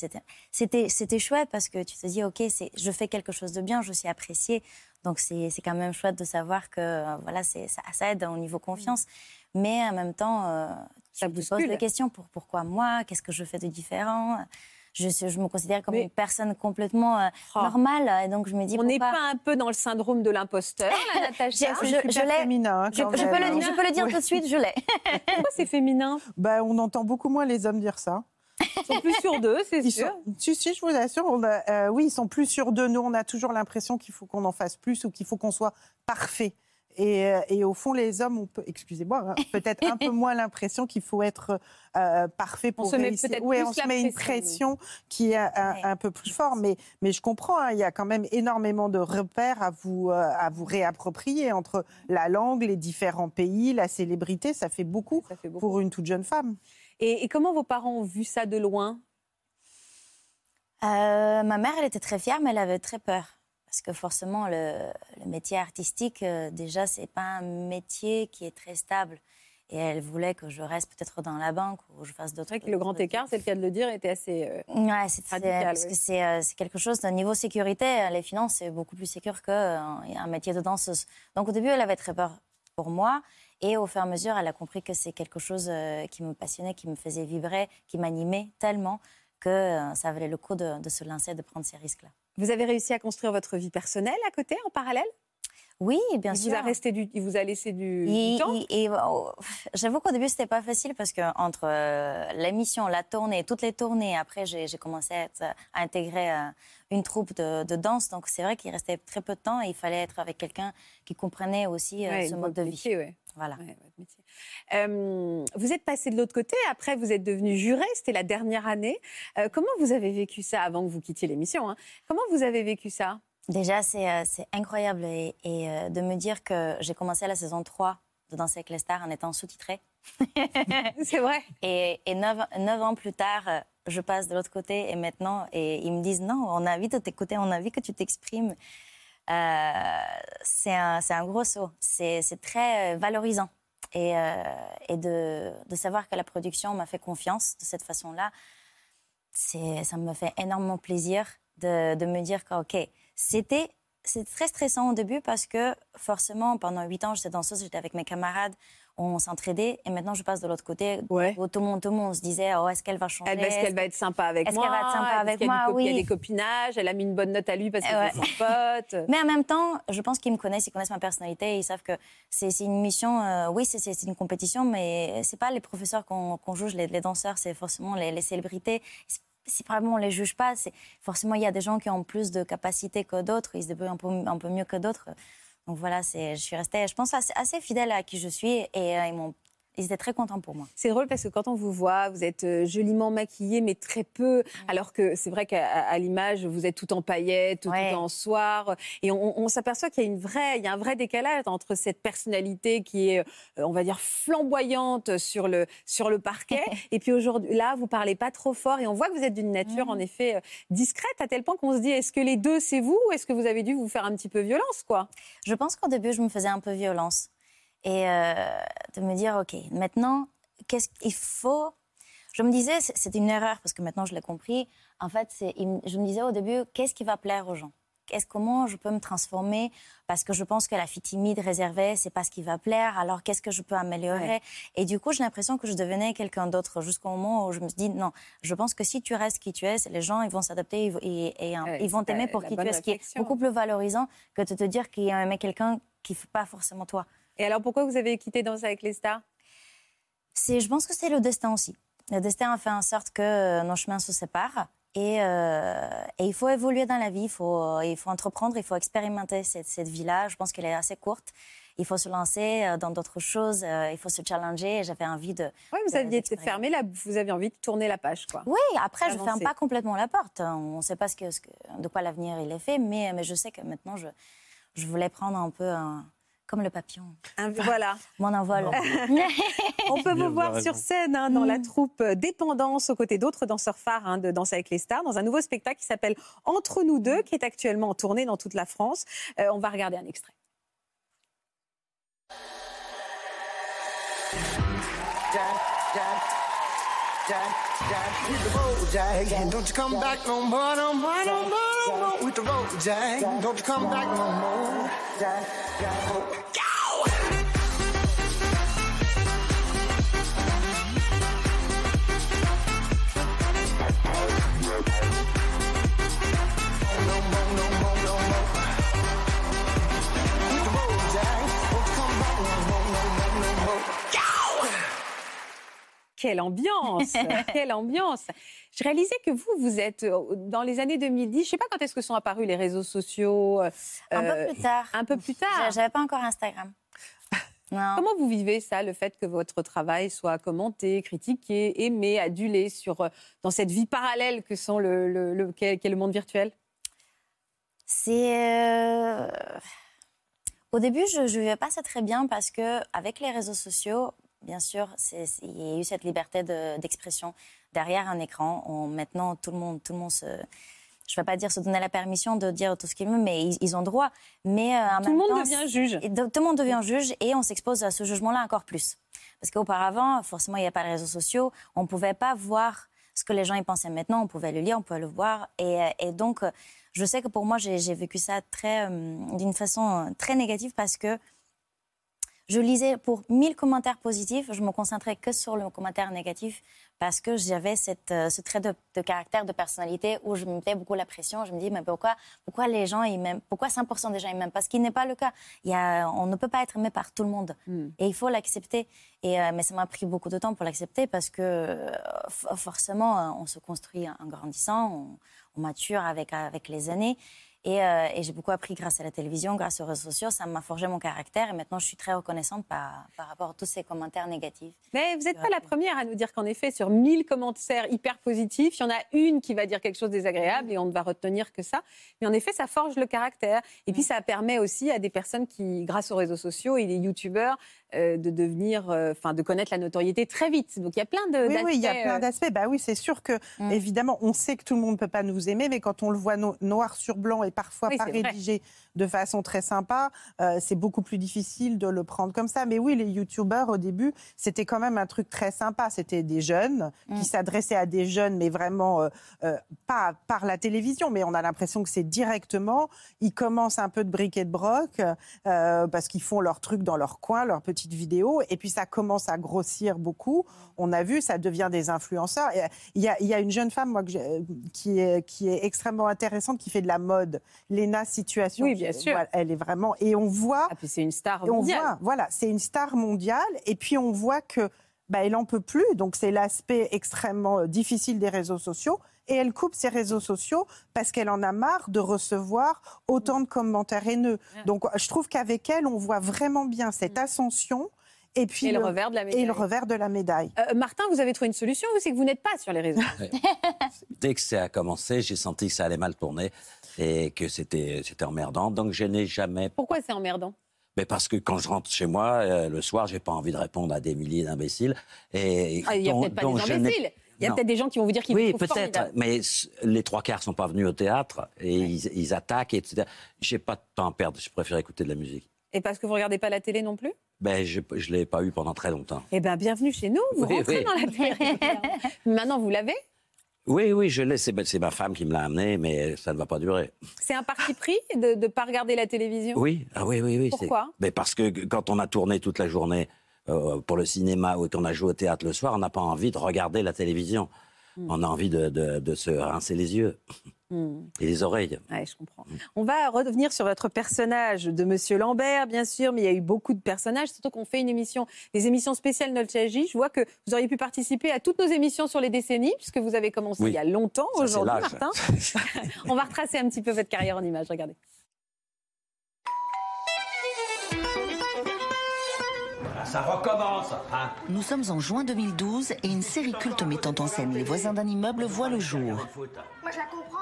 c'était- chouette parce que tu te dis, OK, c'est- je fais quelque chose de bien, je suis appréciée. Donc, c'est c'est quand même chouette de savoir que euh, voilà, c'est- ça, ça aide au niveau confiance. Mais en même temps, euh, Ça tu te poses des questions pour pourquoi moi, qu'est-ce que je fais de différent? Je, je me considère comme Mais- une personne complètement euh, Oh. normale. Et donc, je me dis, On n'est pas un peu dans le syndrome de l'imposteur, [laughs] Natacha Je- l'ai- féminin. hein, je, peux le, hein. dire- je peux le dire tout de suite, je l'ai. Pourquoi c'est féminin? Bah, on entend beaucoup moins les hommes dire ça. Ils sont plus sur deux, c'est sûr. sont, si, si, je vous assure, on a- euh, oui, ils sont plus sûrs de nous. On a toujours l'impression qu'il faut qu'on en fasse plus ou qu'il faut qu'on soit parfait. Et, euh, et au fond, les hommes, on peut, excusez-moi, hein, [laughs] peut-être un peu moins l'impression qu'il faut être euh, parfait pour se met réussir. peut-être Ouais, on se met une pression, qui est un, Ouais. un peu plus fort. Mais, mais je comprends, hein, il y a quand même énormément de repères à vous, euh, à vous réapproprier entre la langue, les différents pays, la célébrité. Ça fait beaucoup Ça fait beaucoup. pour une toute jeune femme. Et, et comment vos parents ont vu ça de loin? Euh, ma mère, elle était très fière, mais elle avait très peur. Parce que forcément, le, le métier artistique, euh, déjà, c'est pas un métier qui est très stable. Et elle voulait que je reste peut-être dans la banque ou je fasse d'autres que le grand écart, c'est le cas de le dire, était assez. euh, Ouais, c'est Radical, parce oui. que c'est euh, c'est quelque chose d'un niveau sécurité. Les finances, c'est beaucoup plus sécur qu'un un métier de danseuse. Donc au début, elle avait très peur pour moi. Et au fur et à mesure, elle a compris que c'est quelque chose euh, qui me passionnait, qui me faisait vibrer, qui m'animait tellement que euh, ça valait le coup de, de se lancer, de prendre ces risques-là. Vous avez réussi à construire votre vie personnelle à côté, en parallèle? Oui, bien il sûr. vous, a resté du, il vous a laissé du, temps? et- oh, J'avoue qu'au début, c'était pas facile parce que entre euh, l'émission, la tournée, toutes les tournées, après, j'ai commencé à, être- à intégrer euh, une troupe de, de danse. Donc, c'est vrai qu'il restait très peu de temps et il fallait être avec quelqu'un qui comprenait aussi euh, Ouais, ce mode de vie. ouais. Voilà. Ouais, votre métier. Euh, vous êtes passé de l'autre côté, après vous êtes devenu juré, c'était la dernière année. Euh, comment vous avez vécu ça avant que vous quittiez l'émission hein? Comment vous avez vécu ça? Déjà, c'est euh, c'est incroyable et, et, de me dire que j'ai commencé la saison 3 de Danser avec les stars en étant sous-titrée. [laughs] C'est vrai Et, et neuf, neuf ans plus tard, je passe de l'autre côté et maintenant, et ils me disent non, on a envie de t'écouter, on a envie que tu t'exprimes. Euh, c'est un, un gros saut. C'est très euh, valorisant. Et, euh, et de, de savoir que la production m'a fait confiance de cette façon-là, ça me fait énormément plaisir de, de me dire que, c'était c'est très stressant au début parce que forcément, pendant huit ans, j'étais danseuse, j'étais avec mes camarades, on s'entraidait. Et maintenant, je passe de l'autre côté. Ouais. Tout le monde, tout le monde se disait, oh, est-ce qu'elle va changer? Elle, est-ce qu'elle va être sympa avec Est-ce moi? qu'elle va être sympa Est-ce avec y a moi? Il y a des copinages, elle a mis une bonne note à lui parce que Ouais. c'est son pote. Mais en même temps, je pense qu'ils me connaissent, ils connaissent ma personnalité, ils savent que c'est une mission. euh, oui, c'est- une compétition, mais c'est pas les professeurs qu'on juge, les, les danseurs, c'est forcément les, les célébrités. C'est- C'est vraiment on les juge pas. C'est forcément il y a des gens qui ont plus de capacités que d'autres, ils se débrouillent un peu, un peu mieux que d'autres. Donc voilà, je suis restée, je pense assez, assez fidèle à qui je suis et euh, ils m'ont ils étaient très contents pour moi. C'est drôle parce que quand on vous voit, vous êtes euh, joliment maquillée, mais très peu. Alors que c'est vrai qu'à l'image, vous êtes tout en paillettes, tout, Ouais. tout en soir. Et on, on s'aperçoit qu'il y a, une vraie, il y a un vrai décalage entre cette personnalité qui est, euh, on va dire, flamboyante sur le, sur le parquet. [laughs] et puis aujourd'hui, là, vous parlez pas trop fort. Et on voit que vous êtes d'une nature, en effet, euh, discrète, à tel point qu'on se dit, est-ce que les deux, c'est vous ou est-ce que vous avez dû vous faire un petit peu violence, quoi? Je pense qu'au début, je me faisais un peu violence. Et euh, de me dire, OK, maintenant, qu'est-ce qu'il faut Je me disais, c'est- une erreur, parce que maintenant je l'ai compris. En fait, je me disais au début, qu'est-ce qui va plaire aux gens? Comment je peux me transformer? Parce que je pense que la fille timide, réservée, c'est pas ce qui va plaire. Alors, qu'est-ce que je peux améliorer? Ouais. Et du coup, j'ai l'impression que je devenais quelqu'un d'autre jusqu'au moment où je me suis dit, non, je pense que si tu restes qui tu es, les gens, ils vont s'adapter et, et, Ouais, ils vont t'aimer pour qui tu es, ce qui est beaucoup plus valorisant que de te dire qu'il y a quelqu'un qui ne fait pas forcément toi. Et alors, pourquoi vous avez quitté Danse avec les stars? Je pense que c'est le destin aussi. Le destin a fait en sorte que euh, nos chemins se séparent. Et, euh, et il faut évoluer dans la vie, il faut, il faut entreprendre, il faut expérimenter cette, cette vie-là. Je pense qu'elle est assez courte. Il faut se lancer euh, dans d'autres choses, il faut se challenger. J'avais envie de. Oui, vous de- aviez fermé la, vous aviez envie de tourner la page, quoi. Oui, après, je ne ferme pas complètement la porte. On ne sait pas ce que, ce que- de quoi l'avenir il est fait, mais, mais je sais que maintenant, je, je voulais prendre un peu un- comme le papillon, Un- voilà. mon envol. On peut vous voir sur scène hein, Mm. dans la troupe euh, Dépendance aux côtés d'autres danseurs phares hein, de Danse avec les stars dans un nouveau spectacle qui s'appelle Entre nous deux, qui est actuellement en tournée dans toute la France. Euh, on va regarder un extrait. With the road, Jack. Don't you come back no more, no more, no more, no more. With the road, Jack. Don't you come back no more. Jack, Jack. Quelle ambiance [laughs] Quelle ambiance Je réalisais que vous, vous êtes euh, dans les années 2010. Je ne sais pas quand est-ce que sont apparus les réseaux sociaux. euh, un euh, peu plus tard. Un peu plus tard. J'a- J'avais pas encore Instagram. [laughs] Non. Comment vous vivez ça, le fait que votre travail soit commenté, critiqué, aimé, adulé sur, euh, dans cette vie parallèle que sont le, le- le- qu'est le monde virtuel? C'est. euh, Au début, je ne vivais pas ça très bien parce que avec les réseaux sociaux, bien sûr, il y a eu cette liberté de- d'expression derrière un écran. On- maintenant, tout le monde, tout le monde se. Je ne vais pas dire se donner la permission de dire tout ce qu'ils veulent, mais ils, ils ont droit. Mais euh, Tout le monde temps, devient juge. de- tout le monde devient juge et on s'expose à ce jugement-là encore plus. Parce qu'auparavant, forcément, il n'y a pas de réseaux sociaux, on ne pouvait pas voir ce que les gens y pensaient maintenant, on pouvait le lire, on pouvait le voir. Et, euh, et donc, euh, je sais que pour moi, j'ai vécu ça très, euh, d'une façon très négative parce que je lisais pour 1000 commentaires positifs, je me concentrais que sur le commentaire négatif parce que j'avais cette, euh, ce trait de, de caractère, de personnalité où je me mettais beaucoup la pression. Je me dis, mais pourquoi, pourquoi les gens, ils m'aiment Pourquoi 100% des gens ils m'aiment Parce qu'il n'est pas le cas. Il y a, on ne peut pas être aimé par tout le monde. Et il faut l'accepter. Et, euh, mais ça m'a pris beaucoup de temps pour l'accepter parce que euh, forcément, on se construit en grandissant, on, on mature avec, avec les années. Et, euh, et j'ai beaucoup appris grâce à la télévision, grâce aux réseaux sociaux. Ça m'a forgé mon caractère et maintenant je suis très reconnaissante par, par rapport à tous ces commentaires négatifs. Mais vous n'êtes pas la première à nous dire qu'en effet, sur 1000 commentaires hyper positifs, il y en a une qui va dire quelque chose de désagréable et on ne va retenir que ça. Mais en effet, ça forge le caractère. Et puis, ça permet aussi à des personnes qui, grâce aux réseaux sociaux et les youtubeurs, euh, de devenir, euh, enfin, de connaître la notoriété très vite. Donc, il y a plein de. Oui, oui, il y a d'aspects, plein d'aspects. Bah oui, c'est sûr que, Mm. évidemment, on sait que tout le monde ne peut pas nous aimer, mais quand on le voit no- noir sur blanc et parfois Oui, pas rédigé de façon très sympa, euh, c'est beaucoup plus difficile de le prendre comme ça. Mais oui, les youtubeurs au début, c'était quand même un truc très sympa. C'était des jeunes qui s'adressaient à des jeunes, mais vraiment euh, euh, pas par la télévision, mais on a l'impression que c'est directement. Ils commencent un peu de bric et de broc parce qu'ils font leur truc dans leur coin, leurs petites vidéos, et puis ça commence à grossir beaucoup. On a vu, ça devient des influenceurs. Il y a, il y a une jeune femme, moi, que qui est, qui est extrêmement intéressante, qui fait de la mode, Lena Situation. Oui, bien sûr. Voilà, elle est vraiment. Et on voit. Ah, puis c'est une star on mondiale. voit, voilà, c'est une star mondiale. Et puis on voit que bah, elle en peut plus. Donc c'est l'aspect extrêmement euh, difficile des réseaux sociaux. Et elle coupe ses réseaux sociaux parce qu'elle en a marre de recevoir autant de commentaires haineux. Donc je trouve qu'avec elle, on voit vraiment bien cette ascension. Et puis Et le revers de la Et médaille. le revers de la médaille. Euh, Martin, vous avez trouvé une solution, vous, c'est que vous n'êtes pas sur les réseaux? [laughs] Dès que ça a commencé, j'ai senti que ça allait mal tourner et que c'était c'était emmerdant. Donc je n'ai jamais. Pourquoi c'est emmerdant? Mais parce que quand je rentre chez moi euh, le soir, j'ai pas envie de répondre à des milliers d'imbéciles. Et Ah, Il n'y a peut-être pas des imbéciles. Il y a peut-être des gens qui vont vous dire qu'ils Oui, peut-être, mais les trois quarts sont pas venus au théâtre et ils, ils attaquent, etc. J'ai pas de temps à perdre, je préfère écouter de la musique. Et parce que vous regardez pas la télé non plus? Ben, je ne l'ai pas eu pendant très longtemps. Eh bien, bienvenue chez nous. Vous Oui, rentrez oui. dans la télé. [laughs] Maintenant, vous l'avez? Oui, oui, je l'ai, c'est ma femme qui me l'a amené, mais ça ne va pas durer. C'est un parti pris de ne pas regarder la télévision? Oui, ah oui, oui, oui. c'est- Pourquoi? Mais Parce que quand on a tourné toute la journée euh, pour le cinéma ou qu'on a joué au théâtre le soir, on n'a pas envie de regarder la télévision. On a envie de, de- de se rincer les yeux Hmm. et les oreilles. Ouais, je comprends. On va revenir sur votre personnage de Monsieur Lambert, bien sûr, mais il y a eu beaucoup de personnages, surtout qu'on fait une émission, des émissions spéciales Nolchaji. Je vois que vous auriez pu participer à toutes nos émissions sur les décennies, puisque vous avez commencé Oui. il y a longtemps aujourd'hui. Martin. [laughs] On va retracer un petit peu votre carrière en images, regardez. Ça recommence, hein Nous sommes en juin 2012 et une série culte mettant en scène les voisins d'un immeuble voit le jour.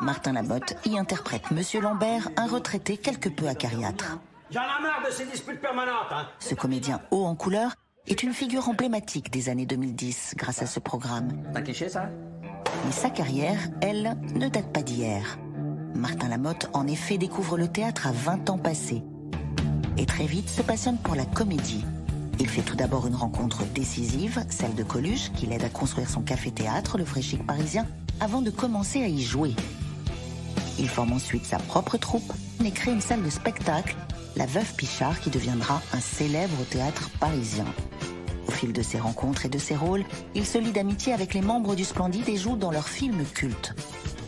Martin Lamotte y interprète Monsieur Lambert, un retraité quelque peu acariâtre. J'en ai marre de ces disputes permanentes, hein Ce comédien haut en couleur est une figure emblématique des années 2010 grâce à ce programme. T'as cliché, ça? Mais sa carrière, elle, ne date pas d'hier. Martin Lamotte, en effet, découvre le théâtre à 20 ans passés. Et très vite se passionne pour la comédie. Il fait tout d'abord une rencontre décisive, celle de Coluche, qui l'aide à construire son café-théâtre, le Vrai Chic parisien, avant de commencer à y jouer. Il forme ensuite sa propre troupe et crée une salle de spectacle, la Veuve Pichard, qui deviendra un célèbre théâtre parisien. Au fil de ses rencontres et de ses rôles, il se lie d'amitié avec les membres du Splendide et joue dans leurs films cultes.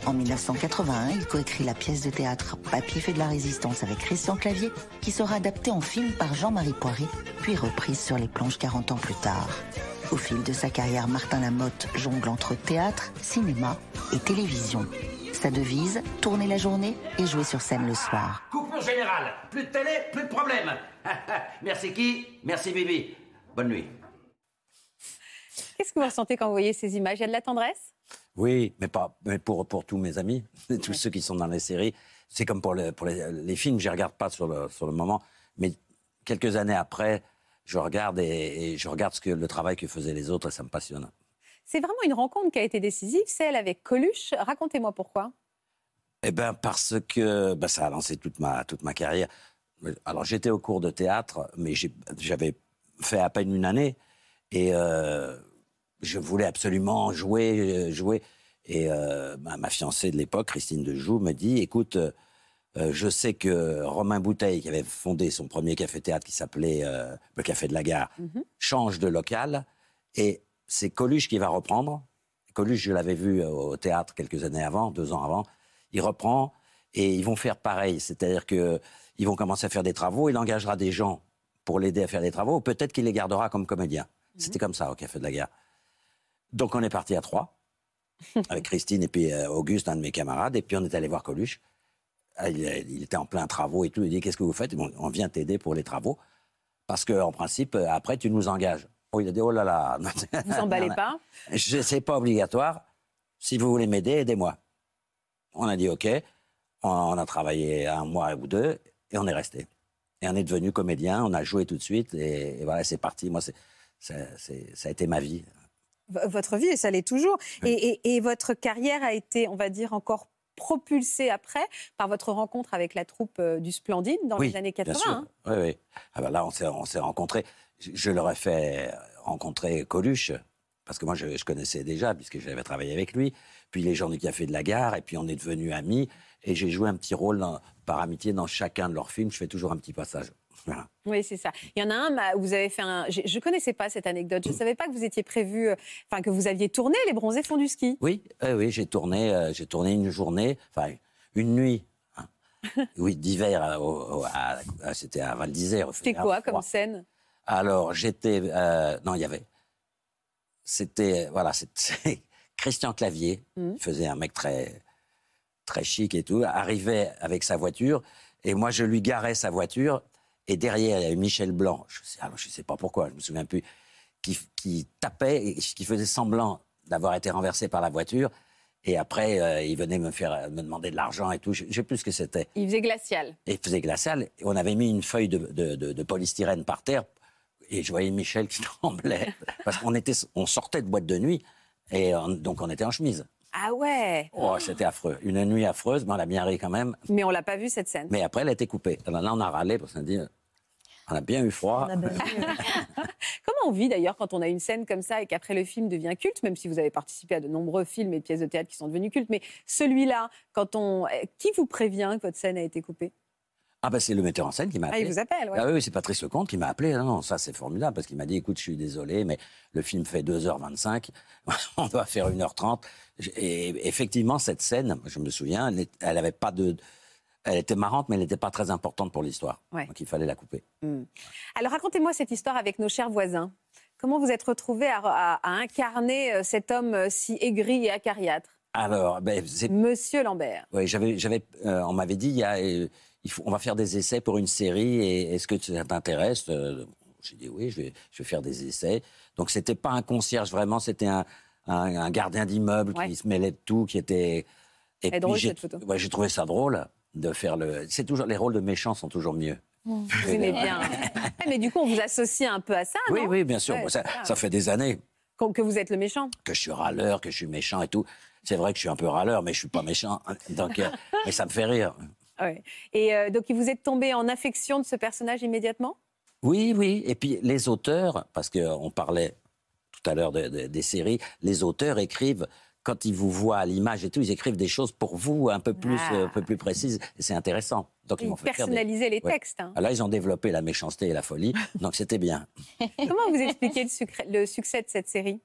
En 1981, il coécrit la pièce de théâtre Papy fait de la résistance avec Christian Clavier, qui sera adaptée en film par Jean-Marie Poiré, puis reprise sur les planches 40 ans plus tard. Au fil de sa carrière, Martin Lamotte jongle entre théâtre, cinéma et télévision. Sa devise, tourner la journée et jouer sur scène le soir. Coupure générale. Plus de télé, plus de problème. [laughs] Merci qui Merci Bibi. Bonne nuit. Qu'est-ce que vous ressentez quand vous voyez ces images? Il y a de la tendresse? Oui, mais pas mais pour, pour tous mes amis, [laughs] tous ceux qui sont dans les séries. C'est comme pour, les, pour les, les films, je ne regarde pas sur le, sur le moment, mais quelques années après, je regarde et, et je regarde ce que, le travail que faisaient les autres et ça me passionne. C'est vraiment une rencontre qui a été décisive, celle avec Coluche. Racontez-moi pourquoi. Eh bien, parce que ben, ça a lancé toute ma, toute ma carrière. Alors, j'étais au cours de théâtre, mais j'avais fait à peine une année. Et euh, je voulais absolument jouer, euh, jouer. Et euh, ma, ma fiancée de l'époque, Christine Dejoux, me dit Écoute, euh, je sais que Romain Bouteille, qui avait fondé son premier café-théâtre qui s'appelait euh, le Café de la Gare, change de local. Et c'est Coluche qui va reprendre. Coluche, je l'avais vu au théâtre quelques années avant, deux ans avant. Il reprend et ils vont faire pareil. C'est-à-dire que ils vont commencer à faire des travaux. Il engagera des gens pour l'aider à faire des travaux. Peut-être qu'il les gardera comme comédien. C'était comme ça au Café de la Gare. Donc on est parti à trois, [laughs] avec Christine et puis euh, Auguste, un de mes camarades. Et puis on est allé voir Coluche. Ah, Il, il était en plein travaux et tout. Il dit Qu'est-ce que vous faites? Bon, On vient t'aider pour les travaux. Parce qu'en principe, euh, après, tu nous engages. Oh, il a dit Oh là là. [laughs] Vous emballez pas? C'est pas obligatoire. Si vous voulez m'aider, aidez-moi. On a dit OK. On, on a travaillé un mois ou deux et on est resté. Et on est devenu comédien. On a joué tout de suite et, et voilà, c'est parti. Moi, c'est- ça a été ma vie. Votre vie, et ça l'est toujours. Et, et- et votre carrière a été, on va dire, encore propulsé après par votre rencontre avec la troupe euh, du Splendide dans oui, les années 80. Bien sûr. hein. Oui, oui. Ah bah là, on s'est, on s'est rencontrés. Je, je leur ai fait rencontrer Coluche, parce que moi, je, je connaissais déjà, puisque j'avais travaillé avec lui. Puis les gens du Café de la Gare, et puis on est devenus amis. Et j'ai joué un petit rôle dans- par amitié dans chacun de leurs films. Je fais toujours un petit passage. Voilà. Oui, c'est ça. Il y en a un vous avez fait un. Je ne connaissais pas cette anecdote. Je ne savais pas que vous étiez prévu, euh, enfin, que vous aviez tourné Les Bronzés font du ski. Oui, oui, oui, j'ai tourné, euh, j'ai tourné une journée, enfin une nuit. hein. [laughs] Oui, d'hiver, euh, c'était à Val d'Isère. C'était quoi comme scène? Alors, j'étais. non, il y avait. C'était. Voilà, c'était [laughs] Christian Clavier, Mhm. il faisait un mec très, très chic et tout, arrivait avec sa voiture, et moi, je lui garais sa voiture, et derrière, il y avait Michel Blanc, je sais, alors, je sais pas pourquoi, je me souviens plus, qui, qui tapait, et qui faisait semblant d'avoir été renversé par la voiture, et après, euh, il venait me faire me demander de l'argent et tout, je je sais plus ce que c'était Il faisait glacial. il faisait glacial. Et on avait mis une feuille de, de- de- de polystyrène par terre. Et je voyais Michel qui [laughs] tremblait. Parce qu'on était, on sortait de boîte de nuit. Et on- donc on était en chemise. Ah ouais Oh, c'était affreux. Une nuit affreuse, mais on a bien ri quand même. Mais on l'a pas vu cette scène. Mais après, elle a été coupée. Alors là, on a râlé parce qu'on a dit, on a bien eu froid. [laughs] Comment on vit d'ailleurs quand on a une scène comme ça et qu'après le film devient culte, même si vous avez participé à de nombreux films et pièces de théâtre qui sont devenus cultes, mais celui-là, quand on, euh, qui vous prévient que votre scène a été coupée? Ah ben c'est le metteur en scène qui m'a Ah, appelé. il vous appelle, ouais. Ah oui, oui, c'est Patrice Lecomte qui m'a appelé. Non, non, ça c'est formidable parce qu'il m'a dit, écoute, je suis désolé, mais le film fait 2h25, [laughs] on doit faire 1h30. Et effectivement, cette scène, je me souviens, elle est- elle avait pas de... Elle était marrante, mais elle n'était pas très importante pour l'histoire. Ouais. Donc il fallait la couper. Hmm. Alors racontez-moi cette histoire avec nos chers voisins. Comment vous êtes retrouvé à, à- à incarner euh, cet homme euh, si aigri et acariâtre? Alors, ben, c'est Monsieur Lambert. Oui, j'avais, j'avais, euh, on m'avait dit, il y a, euh, il faut, on va faire des essais pour une série. Et est-ce que ça t'intéresse Euh, J'ai dit oui, je vais, je vais faire des essais. Donc c'était pas un concierge vraiment, c'était un, un, un gardien d'immeuble Ouais. qui se mêlait de tout, qui était. Et est drôle, j'ai, cette photo. ouais, j'ai trouvé ça drôle de faire le. C'est toujours les rôles de méchants sont toujours mieux. Vous aimez [laughs] bien. Mais du coup, on vous associe un peu à ça, oui, non? oui, bien sûr. Ouais, ça, ça. fait des années Que vous êtes le méchant. que je suis râleur, que je suis méchant et tout. C'est vrai que je suis un peu râleur, mais je suis pas méchant. Donc, euh, [laughs] mais ça me fait rire. Ouais. Et euh, donc, vous êtes tombé en affection de ce personnage immédiatement? Oui, oui. Et puis les auteurs, parce qu'on parlait tout à l'heure de- de- des séries, les auteurs écrivent, quand ils vous voient à l'image et tout, ils écrivent des choses pour vous un peu plus, Ah. euh, un peu plus précises. Et c'est intéressant. Donc ils Ils faire des- personnalisaient les Ouais. textes. hein. Ah, Là, ils ont développé la méchanceté et la folie. donc c'était bien. [laughs] Comment vous expliquez le, sucré- le succès de cette série?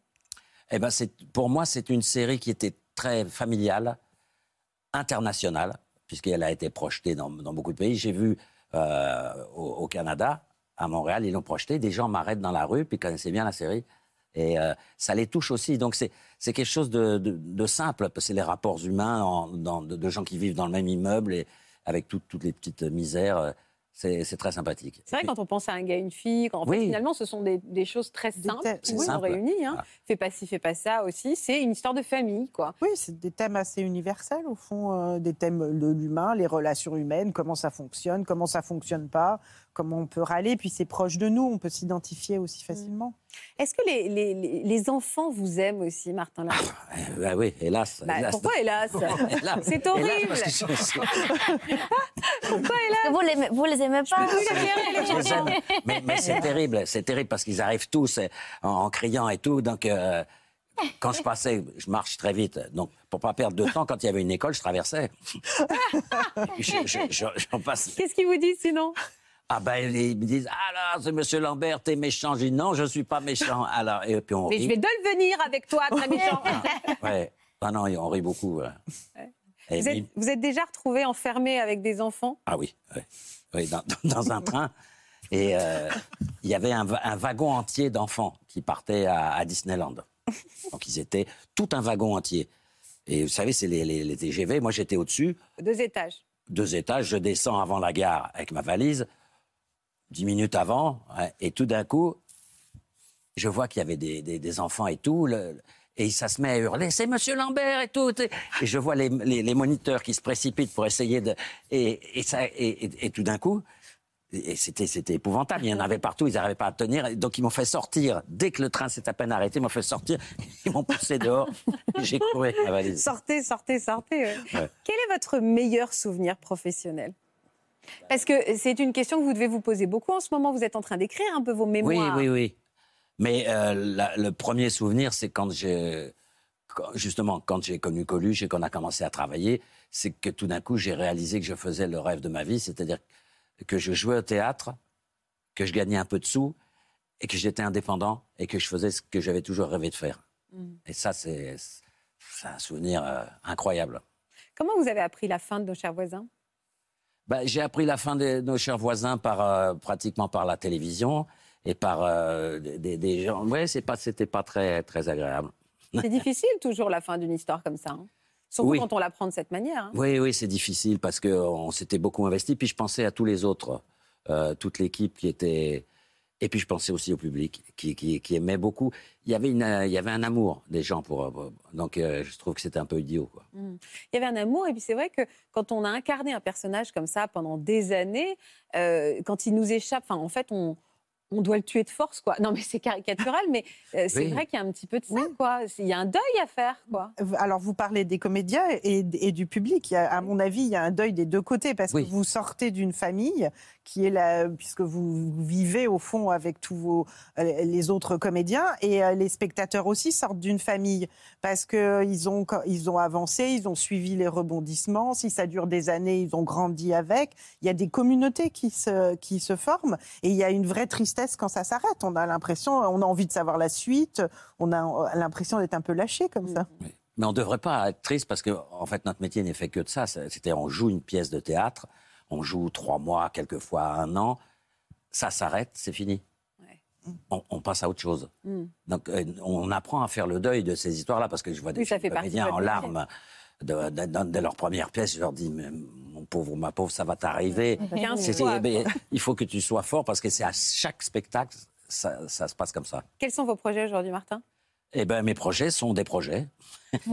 Eh ben, c'est, pour moi, c'est une série qui était très familiale, internationale, puisqu'elle a été projetée dans, beaucoup de pays. J'ai vu euh, au, Canada, à Montréal, ils l'ont projetée. Des gens m'arrêtent dans la rue, puis ils connaissaient bien la série. Et euh, ça les touche aussi. Donc c'est, quelque chose de, de- simple, c'est les rapports humains de, gens qui vivent dans le même immeuble et avec tout- toutes les petites misères. C'est, très sympathique. C'est vrai, quand on pense à un gars, une fille, quand, en fait, finalement, ce sont des, des choses très simples qui nous simple. réunissent. Hein. Voilà. Fais pas ci, fais pas ça aussi. C'est une histoire de famille, quoi. Oui, c'est des thèmes assez universels, au fond, euh, des thèmes de l'humain, les relations humaines, comment ça fonctionne, comment ça fonctionne pas, comment on peut râler, puis c'est proche de nous, on peut s'identifier aussi Mm. facilement. Est-ce que les, les- les- enfants vous aiment aussi, Martin Lambert Euh, bah oui, hélas. Bah, hélas. Pourquoi hélas? [laughs] Hélas? C'est Hélas, horrible parce que je- je- Pourquoi hélas? Vous les, vous les aimez pas? Je les aime. Mais, mais c'est terrible, c'est terrible parce qu'ils arrivent tous euh, en, en criant et tout. Donc, euh, quand je passais, je marche très vite. Donc, pour pas perdre de temps, quand il y avait une école, je traversais. [laughs] je, je- je- j'en passe. Qu'est-ce qu'ils vous disent sinon? Ah ben, ils me disent, alors, c'est Monsieur Lambert, t'es méchant. Je dis, non, je suis pas méchant. [laughs] Alors, et puis on Mais je vais devenir avec toi, très méchant. [laughs] Ouais. Ah non, on rit beaucoup. ouais. Vous êtes, puis- vous êtes déjà retrouvé enfermé avec des enfants? Ah oui, oui, oui, dans, dans un train. Et euh, il y avait un, va- un wagon entier d'enfants qui partaient à, à Disneyland. Donc ils étaient tout un wagon entier. Et vous savez, c'est les, les- les TGV. Moi, j'étais au-dessus, Deux étages. deux étages. Je descends avant la gare avec ma valise, dix minutes avant. ouais, et tout d'un coup, je vois qu'il y avait des, des- des enfants et tout. le- et ça se met à hurler, c'est Monsieur Lambert et tout. Et je vois les, les- les moniteurs qui se précipitent pour essayer de. Et, et ça, et, tout d'un coup, c'était, c'était épouvantable. Il y en avait partout, ils n'arrivaient pas à tenir. Donc, ils m'ont fait sortir. Dès que le train s'est à peine arrêté, ils m'ont fait sortir. [laughs] Ils m'ont poussé dehors. J'ai couru avec ma valise. Sortez, sortez, sortez. Ouais. Quel est votre meilleur souvenir professionnel? Parce que c'est une question que vous devez vous poser beaucoup en ce moment. Vous êtes en train d'écrire un peu vos Oui, mémoires. oui, oui. Mais euh, la- le premier souvenir, c'est quand j'ai. Justement, quand j'ai connu Coluche et qu'on a commencé à travailler, c'est que tout d'un coup, j'ai réalisé que je faisais le rêve de ma vie, c'est-à-dire que je jouais au théâtre, que je gagnais un peu de sous, et que j'étais indépendant, et que je faisais ce que j'avais toujours rêvé de faire. Mm. Et ça, c'est c'est un souvenir euh, incroyable. Comment vous avez appris la fin de nos chers voisins Bah, j'ai appris la fin de nos chers voisins par, euh, pratiquement par la télévision et par euh, des, des- gens. Pas, c'était pas très, très agréable. C'est difficile toujours la fin d'une histoire comme ça. hein. Surtout Oui. quand on l'apprend de cette manière. hein. Oui, oui, c'est difficile parce qu'on s'était beaucoup investi. Puis je pensais à tous les autres, euh, toute l'équipe qui était. Et puis je pensais aussi au public qui, qui, qui aimait beaucoup. Il y avait, une, euh, il y avait un amour des gens pour. euh, donc euh, je trouve que c'était un peu idiot. Quoi. Mm. Il y avait un amour, et puis c'est vrai que quand on a incarné un personnage comme ça pendant des années, euh, quand il nous échappe, en fait, on, on doit le tuer de force, quoi. Non, mais c'est caricatural, mais euh, c'est Oui. vrai qu'il y a un petit peu de ça, quoi. Il y a un deuil à faire, quoi. Alors, vous parlez des comédiens et, et du public. Il y a- à mon avis, il y a un deuil des deux côtés parce que vous sortez d'une famille qui est là, puisque vous vivez au fond avec tous vos, euh, les autres comédiens et euh, les spectateurs aussi sortent d'une famille parce qu'ils ont, ils ont avancé, ils ont suivi les rebondissements. Si ça dure des années, ils ont grandi avec. Il y a des communautés qui se, qui se forment et il y a une vraie tristesse quand ça s'arrête. On a l'impression, on a envie de savoir la suite, on a l'impression d'être un peu lâché comme ça. Mais on ne devrait pas être triste parce que, en fait, notre métier n'est fait que de ça. C'est- C'était, on joue une pièce de théâtre, on joue trois mois, quelquefois un an. Ça s'arrête, c'est fini. On, on passe à autre chose. Mm. Donc, euh, on apprend à faire le deuil de ces histoires-là parce que je vois des Oui, ça fait comédiens en larmes de, de- de- de leur première pièce. Je leur dis, mais mon pauvre, ma pauvre, ça va t'arriver. Il faut que tu sois fort parce que c'est à chaque spectacle, ça, ça se passe comme ça. Quels sont vos projets aujourd'hui, Martin? Eh ben, mes projets sont des projets. [laughs]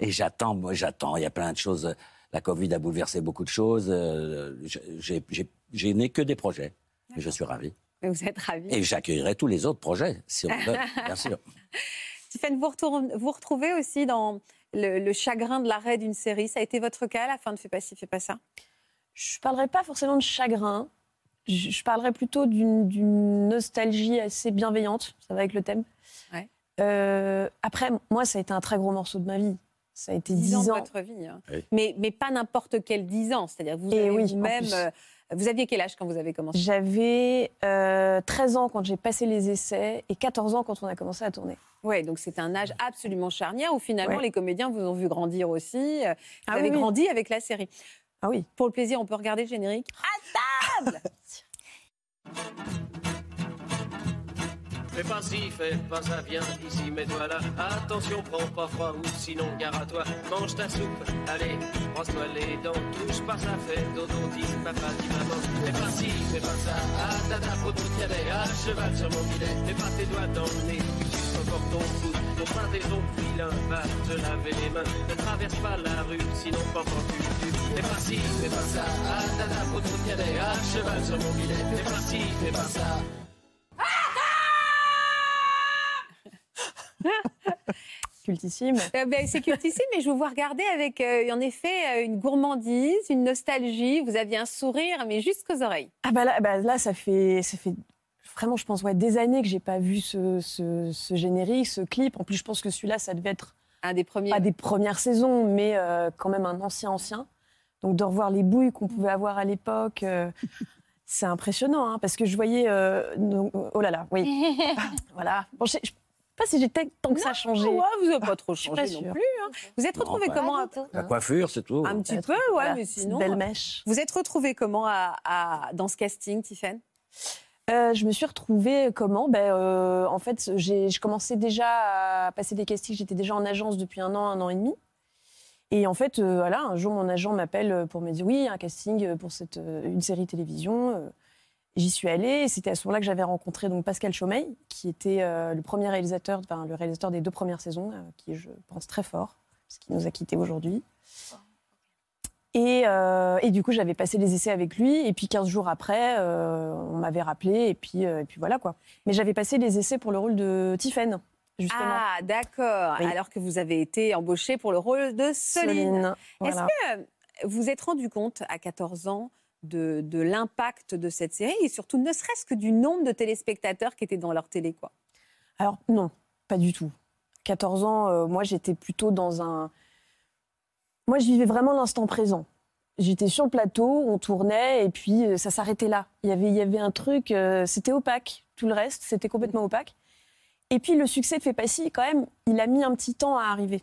Et j'attends, moi, j'attends. Il y a plein de choses. La Covid a bouleversé beaucoup de choses. Euh, Je n'ai que des projets. Et je suis ravi. Vous êtes ravis. Et j'accueillerai tous les autres projets, si on veut, bien sûr. [laughs] Stéphane, vous, retourne- vous retrouvez aussi dans le, le chagrin de l'arrêt d'une série. Ça a été votre cas à la fin de Fais pas ci, fais pas ça? Je parlerai pas forcément de chagrin. Je, je parlerai plutôt d'une d'une nostalgie assez bienveillante. Ça va avec le thème. Ouais. Euh, après, moi, ça a été un très gros morceau de ma vie. Ça a été 10 10 ans ans. de votre vie. hein. Oui. Mais, mais pas n'importe quel 10 ans. C'est-à-dire vous Et avez oui, plus. euh, vous aviez quel âge quand vous avez commencé? J'avais euh, 13 ans quand j'ai passé les essais et 14 ans quand on a commencé à tourner. Oui, donc c'est un âge absolument charnière où finalement Ouais. les comédiens vous ont vu grandir aussi. euh, Vous Ah avez oui, oui. grandi avec la série. Ah oui. Pour le plaisir, on peut regarder le générique? À table [laughs] Fais pas ci, fais pas ça, viens ici, mets-toi là. Attention, prends pas froid ou sinon gare à toi. Mange ta soupe, allez, brosse-toi les dents. Touche pas ça, fais dodo, dis papa, dis maman. Fais pas ci, fais pas ça, ah tata, faut ton cadet, à cheval sur mon bidet. Mets pas tes doigts dans le nez, tu encore ton cou. Ton pain et ton filin, va te laver les mains. Ne traverse pas la rue, sinon pas quand tu. Fais pas ci, fais pas ça, ah tata, faut ton cadet, à cheval sur mon bidet. Fais pas ci, fais pas ça. [laughs] Cultissime. Euh, ben, c'est cultissime, mais je vous vois regarder avec, euh, en effet, euh, une gourmandise, une nostalgie. Vous aviez un sourire, mais jusqu'aux oreilles. Ah bah là, bah là, ça fait, ça fait vraiment, je pense, ouais, des années que j'ai pas vu ce, ce- ce générique, ce clip. En plus, je pense que celui-là, ça devait être un des premiers, pas des premières saisons, mais euh, quand même un ancien ancien. Donc de revoir les bouilles qu'on pouvait avoir à l'époque, c'est impressionnant, hein, parce que je voyais, euh, oh là là, oui, [laughs] voilà. Bon, je sais je sais pas si j'ai tant que ça changé. Ouais, vous n'avez pas trop Je suis changé pas non plus. hein. Vous êtes retrouvé comment La coiffure, c'est tout. Un petit peu, ouais, voilà, mais sinon. belle euh, mèche. Vous êtes retrouvé comment à, à- dans ce casting, Tiffany Euh, je me suis retrouvée comment? Ben, euh, En fait, j'ai, je commençais déjà à passer des castings. J'étais déjà en agence depuis un an, un an et demi. Et en fait, euh, voilà, un jour, mon agent m'appelle pour me dire oui, un casting pour cette, une série télévision. J'y suis allée. Et c'était à ce moment-là que j'avais rencontré donc Pascal Chaumeil, qui était euh, le premier réalisateur, enfin, le réalisateur des deux premières saisons, euh, qui je pense très fort, parce qu'il nous a quittés aujourd'hui. Et, euh, et du coup, j'avais passé les essais avec lui. Et puis 15 jours après, on m'avait rappelé. Et puis, et puis voilà quoi. Mais j'avais passé les essais pour le rôle de Tiphaine, justement. Ah, d'accord. Oui. Alors que vous avez été embauchée pour le rôle de Soline. Soline, voilà. Est-ce que vous êtes rendu compte à 14 ans de, l'impact de cette série et surtout ne serait-ce que du nombre de téléspectateurs qui étaient dans leur télé quoi Alors non, pas du tout. 14 ans, euh, moi j'étais plutôt dans un... Moi je vivais vraiment l'instant présent. J'étais sur le plateau, on tournait et puis euh, ça s'arrêtait là. Il y avait, y avait un truc, euh, c'était opaque. Tout le reste, c'était complètement opaque. Et puis le succès de si, quand même, il a mis un petit temps à arriver.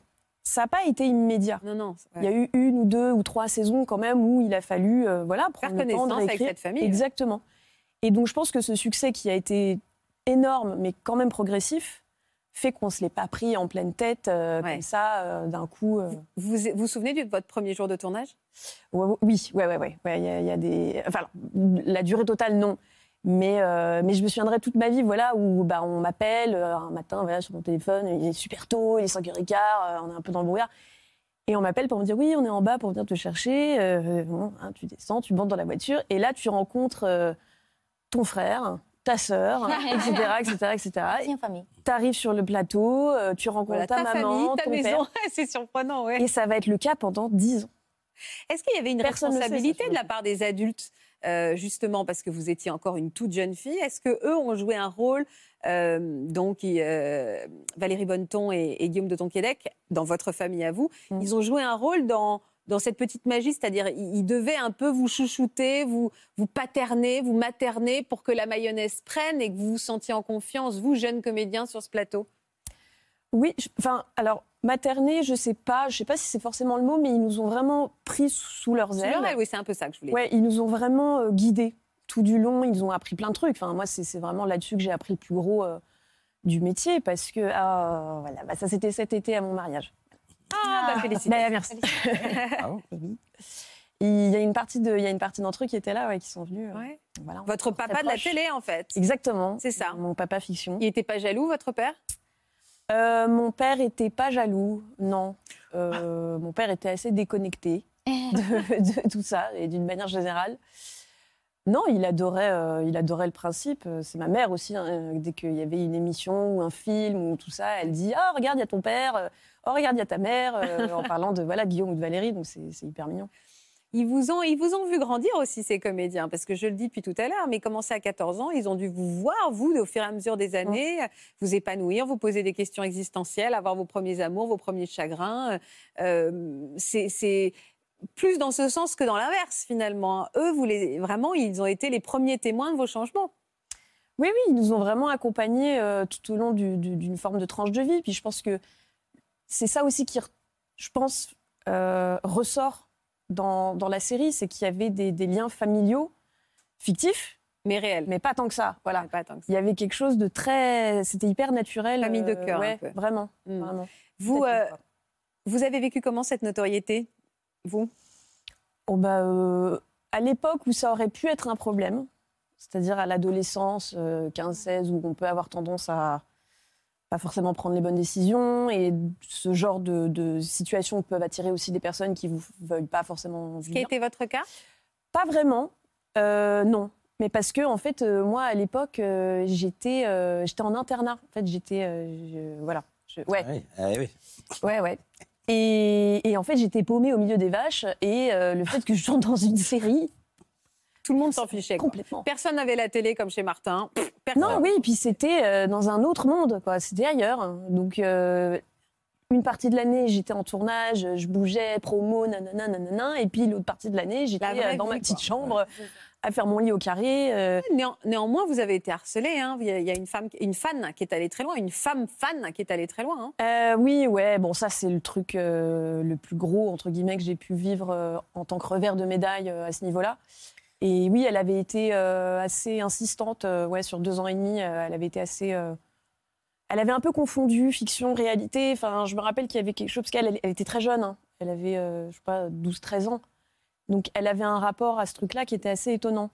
Ça n'a pas été immédiat. Non, non. Il y a eu une ou deux ou trois saisons quand même où il a fallu euh, voilà, prendre le temps de avec cette famille. Exactement. Et donc je pense que ce succès qui a été énorme, mais quand même progressif, fait qu'on ne se l'est pas pris en pleine tête euh, comme ça euh, d'un coup. Vous vous vous souvenez de votre premier jour de tournage? Oui, ouais, ouais, ouais. ouais, Il y, a- il y a des. Enfin, la durée totale, non. Mais, euh, mais je me souviendrai toute ma vie, voilà, où bah, on m'appelle euh, un matin, voilà, sur mon téléphone, il est super tôt, il est 5h15, euh, on est un peu dans le brouillard. Et on m'appelle pour me dire oui, on est en bas pour venir te chercher. Euh, bon, hein, tu descends, tu montes dans la voiture, et là tu rencontres ton frère, ta sœur, etc., etc., etc. Famille. Tu arrives sur le plateau, tu rencontres Voilà, ta, ta maman, famille, ta ton maison. père. [laughs] C'est surprenant, ouais. Et ça va être le cas pendant 10 ans. Est-ce qu'il y avait une Personne sait responsabilité de la part des adultes, euh, justement parce que vous étiez encore une toute jeune fille Est-ce que eux ont joué un rôle euh, donc euh, Valérie Bonneton et, et Guillaume de Tonquédec dans votre famille à vous, Mm. ils ont joué un rôle dans dans cette petite magie, c'est-à-dire ils ils devaient un peu vous chouchouter, vous vous paterner, vous materner pour que la mayonnaise prenne et que vous vous sentiez en confiance, vous jeunes comédiens sur ce plateau? Oui, je- enfin, alors, materner, je sais pas, je sais pas si c'est forcément le mot, mais ils nous ont vraiment pris sous leurs Sous ailes. leur aile, oui, c'est un peu ça que je voulais. Ouais, ils nous ont vraiment euh, guidés tout du long. Ils ont appris plein de trucs. Enfin, moi, c'est vraiment là-dessus que j'ai appris le plus gros euh, du métier parce que ah, voilà, bah, ça c'était cet été à mon mariage. Ah, bah, félicitations. Bah, merci. [laughs] Oui. Il y a une partie de, il y a une partie d'entre eux qui étaient là, ouais, qui sont venus. euh, Ouais. voilà, Votre papa de la télé, en fait. Exactement. C'est ça. Mon papa fiction. Il n'était pas jaloux, votre père? Euh, mon père était pas jaloux, non. Euh, Mon père était assez déconnecté de, de tout ça et d'une manière générale. Non, il adorait, euh, il adorait le principe. C'est ma mère aussi. hein, dès qu'il y avait une émission ou un film ou tout ça, elle dit Ah, regarde, il y a ton père. Oh, regarde, il y a ta mère. en [laughs] parlant de voilà, Guillaume ou de Valérie. Donc, c'est c'est hyper mignon. Ils vous, ont, ils vous ont vu grandir aussi, ces comédiens, parce que je le dis depuis tout à l'heure, mais commencé à 14 ans, ils ont dû vous voir, vous, au fur et à mesure des années, vous épanouir, vous poser des questions existentielles, avoir vos premiers amours, vos premiers chagrins. Euh, c'est- plus dans ce sens que dans l'inverse, finalement. Eux, vous les, vraiment, ils ont été les premiers témoins de vos changements. Oui, oui, ils nous ont vraiment accompagnés euh, tout au long du- du- d'une forme de tranche de vie. Puis je pense que c'est ça aussi qui, je pense, euh, ressort dans, dans la série, c'est qu'il y avait des, des liens familiaux fictifs, mais réels, mais pas tant que ça. Voilà, pas tant que ça. il y avait quelque chose de très, c'était hyper naturel. Famille de euh, cœur, un ouais, peu. Vraiment, Mm. vraiment. Vous, euh, vous avez vécu comment cette notoriété, vous? Oh bah, euh, à l'époque où ça aurait pu être un problème, c'est-à-dire à l'adolescence, euh, 15-16, où on peut avoir tendance à pas forcément prendre les bonnes décisions, et ce genre de, de situations peuvent attirer aussi des personnes qui vous veulent pas forcément Ce qui a été votre cas? Pas vraiment, euh, non. Mais parce que en fait, euh, moi à l'époque, euh, j'étais, euh, j'étais en internat. En fait, j'étais, euh, voilà, je- ouais. Oui, ah oui. Ouais, ouais. Et, et en fait, j'étais paumée au milieu des vaches. Et euh, le fait que je tourne dans une série. Tout le monde s'en fichait. quoi. Complètement. Personne n'avait la télé comme chez Martin. Personne. Non, oui, et puis c'était euh, dans un autre monde, quoi. C'était ailleurs. Donc, euh, une partie de l'année, j'étais en tournage, je bougeais, promo, nanana, nanana. Et puis l'autre partie de l'année, j'étais La euh, dans ma petite quoi. chambre à faire mon lit au carré. euh. Néan- néanmoins, vous avez été harcelé. hein. Il y a- une femme, une fan qui est allée très loin, une femme fan qui est allée très loin. hein. Oui, ouais, bon, ça, c'est le truc le plus gros, entre guillemets, que j'ai pu vivre en tant que revers de médaille à ce niveau-là. Et oui, elle avait été euh, assez insistante, euh, ouais, sur deux ans et demi, euh, elle avait été assez. Elle avait un peu confondu fiction, réalité. Enfin, je me rappelle qu'il y avait quelque chose, parce qu'elle elle- était très jeune, hein. elle avait, je sais pas, 12-13 ans. Donc, elle avait un rapport à ce truc-là qui était assez étonnant.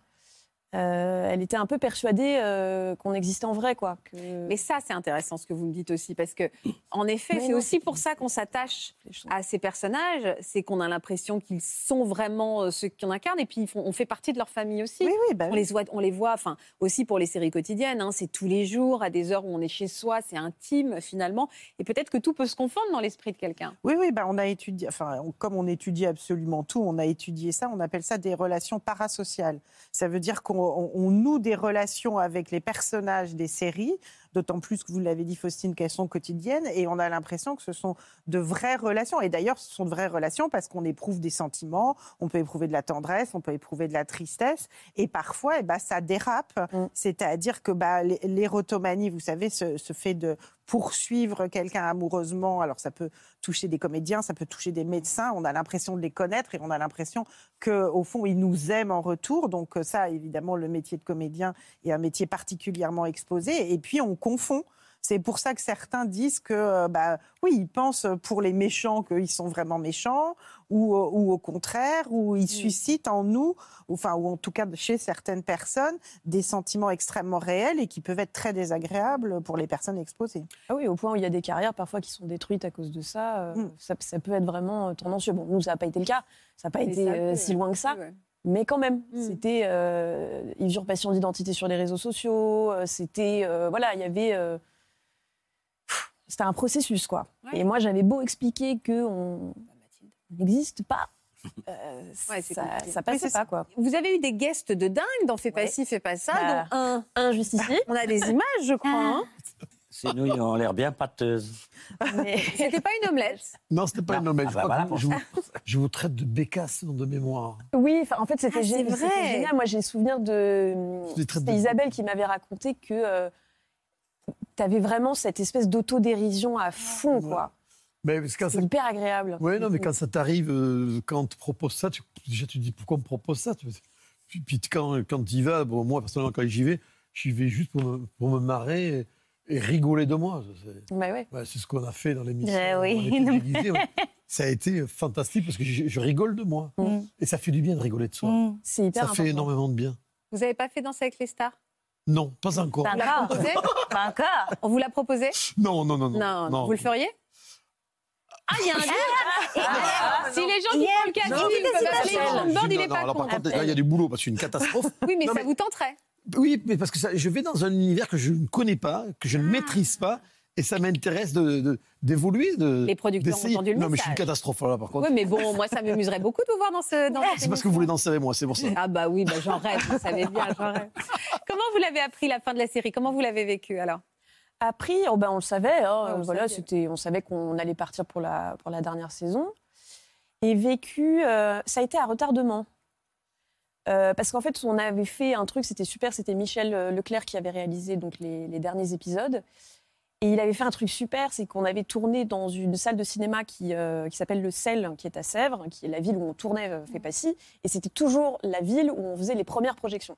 Euh, elle était un peu persuadée euh, qu'on existait en vrai, quoi. que- Mais ça, c'est intéressant ce que vous me dites aussi, parce que, en effet, c'est aussi pour ça qu'on s'attache à ces personnages, c'est qu'on a l'impression qu'ils sont vraiment euh, ceux qu'on incarne, et puis ils font- on fait partie de leur famille aussi. bah on, les voit, on les voit, enfin, aussi pour les séries quotidiennes, hein, c'est tous les jours, à des heures où on est chez soi, c'est intime finalement, et peut-être que tout peut se confondre dans l'esprit de quelqu'un. Oui, oui, bah on a étudié, enfin, on- comme on étudie absolument tout, on a étudié ça, on appelle ça des relations parasociales. Ça veut dire qu'on on- noue des relations avec les personnages des séries, d'autant plus que vous l'avez dit, Faustine, qu'elles sont quotidiennes, et on a l'impression que ce sont de vraies relations. Et d'ailleurs, ce sont de vraies relations parce qu'on éprouve des sentiments, on peut éprouver de la tendresse, on peut éprouver de la tristesse, et parfois, eh ben, ça dérape. C'est-à-dire que bah, l'é- l'érotomanie, vous savez, ce, ce fait de poursuivre quelqu'un amoureusement, alors ça peut toucher des comédiens, ça peut toucher des médecins, on a l'impression de les connaître et on a l'impression qu'au fond, ils nous aiment en retour. Donc ça, évidemment, le métier de comédien est un métier particulièrement exposé. Et puis, on confond. C'est pour ça que certains disent que, euh, bah, oui, ils pensent pour les méchants qu'ils sont vraiment méchants, ou, euh, ou au contraire, ou ils suscitent en nous, enfin, ou en tout cas chez certaines personnes, des sentiments extrêmement réels et qui peuvent être très désagréables pour les personnes exposées. Ah oui, au point où il y a des carrières parfois qui sont détruites à cause de ça. euh, Mm. ça, ça peut être vraiment tendancieux. Bon, nous, ça n'a pas été le cas. Ça n'a pas Mais été ça euh, si loin que ça. ouais. Mais quand même, Mm. c'était euh, usurpation d'identité sur les réseaux sociaux. euh, c'était. euh, voilà, il y avait. euh, c'était un processus, quoi. Et moi, j'avais beau expliquer qu'on n'existe pas. [laughs] Ouais, ça, ça passait pas, quoi. Vous avez eu des guests de dingue dans Fais pas ci, fais pas ça, Bah, dont un. Un juste ici. On a des images, je crois. [laughs] hein. Ces nouilles ont l'air bien pâteuses. [laughs] C'était pas une omelette. Non, c'était pas une omelette. Ah je, bah voilà, je, vous, [laughs] je vous traite de bécasse dans de mémoire. Oui, en fait, c'était Ah, génial. Moi, j'ai souvenir de. C'était de- Isabelle qui m'avait raconté que tu avais vraiment cette espèce d'autodérision à fond, quoi. Mais parce que quand C'est ça- hyper agréable. Ouais, non, mais quand ça t'arrive, euh, quand on te propose ça, tu, déjà tu te dis pourquoi on me propose ça? Tu- Puis, puis quand, quand tu y vas, bon, moi personnellement, quand j'y vais, j'y vais juste pour me, pour me marrer et, et rigoler de moi. C'est Bah ouais. ouais, c'est ce qu'on a fait dans l'émission. Eh oui. [laughs] Ouais. Ça a été fantastique parce que je, je rigole de moi. Mm. Et ça fait du bien de rigoler de soi. C'est hyper Ça fait énormément de bien. Vous n'avez pas fait danser avec les stars? Non, pas encore. Pas encore. On vous l'a proposé? Non, non, non, non. Non, non. vous le feriez? Ah, il y a un deal Ah, Si les gens qui font le casting non, peuvent appeler le il non, est non, pas alors, con. par contre, là, il y a du boulot parce que c'est une catastrophe. Oui, mais Non, ça vous tenterait. Oui, mais parce que ça- je vais dans un univers que je ne connais pas, que Ah. je ne maîtrise pas, et ça m'intéresse de- de- d'évoluer. De, Les producteurs ont entendu le Non, mais je suis une catastrophe là, par contre. Oui, mais bon, moi, ça m'amuserait beaucoup de vous voir dans ce. Dans C'est parce que vous voulez danser avec moi, c'est pour ça. Ah bah oui, bah j'en rêve, vous savez bien, j'en rêve. Comment vous l'avez appris la fin de la série? Comment vous l'avez vécu alors? Appris, oh ben, on le savait. hein, Ouais, on voilà, c'était, on savait qu'on allait partir pour la, pour la dernière saison. Et vécu, euh, ça a été à retardement. Euh, parce qu'en fait, on avait fait un truc, c'était super, c'était Michel euh, Leclerc qui avait réalisé donc, les, les derniers épisodes. Et il avait fait un truc super, c'est qu'on avait tourné dans une salle de cinéma qui, euh, qui s'appelle le Cel, qui est à Sèvres, qui est la ville où on tournait euh, Fais pas ci. Et c'était toujours la ville où on faisait les premières projections.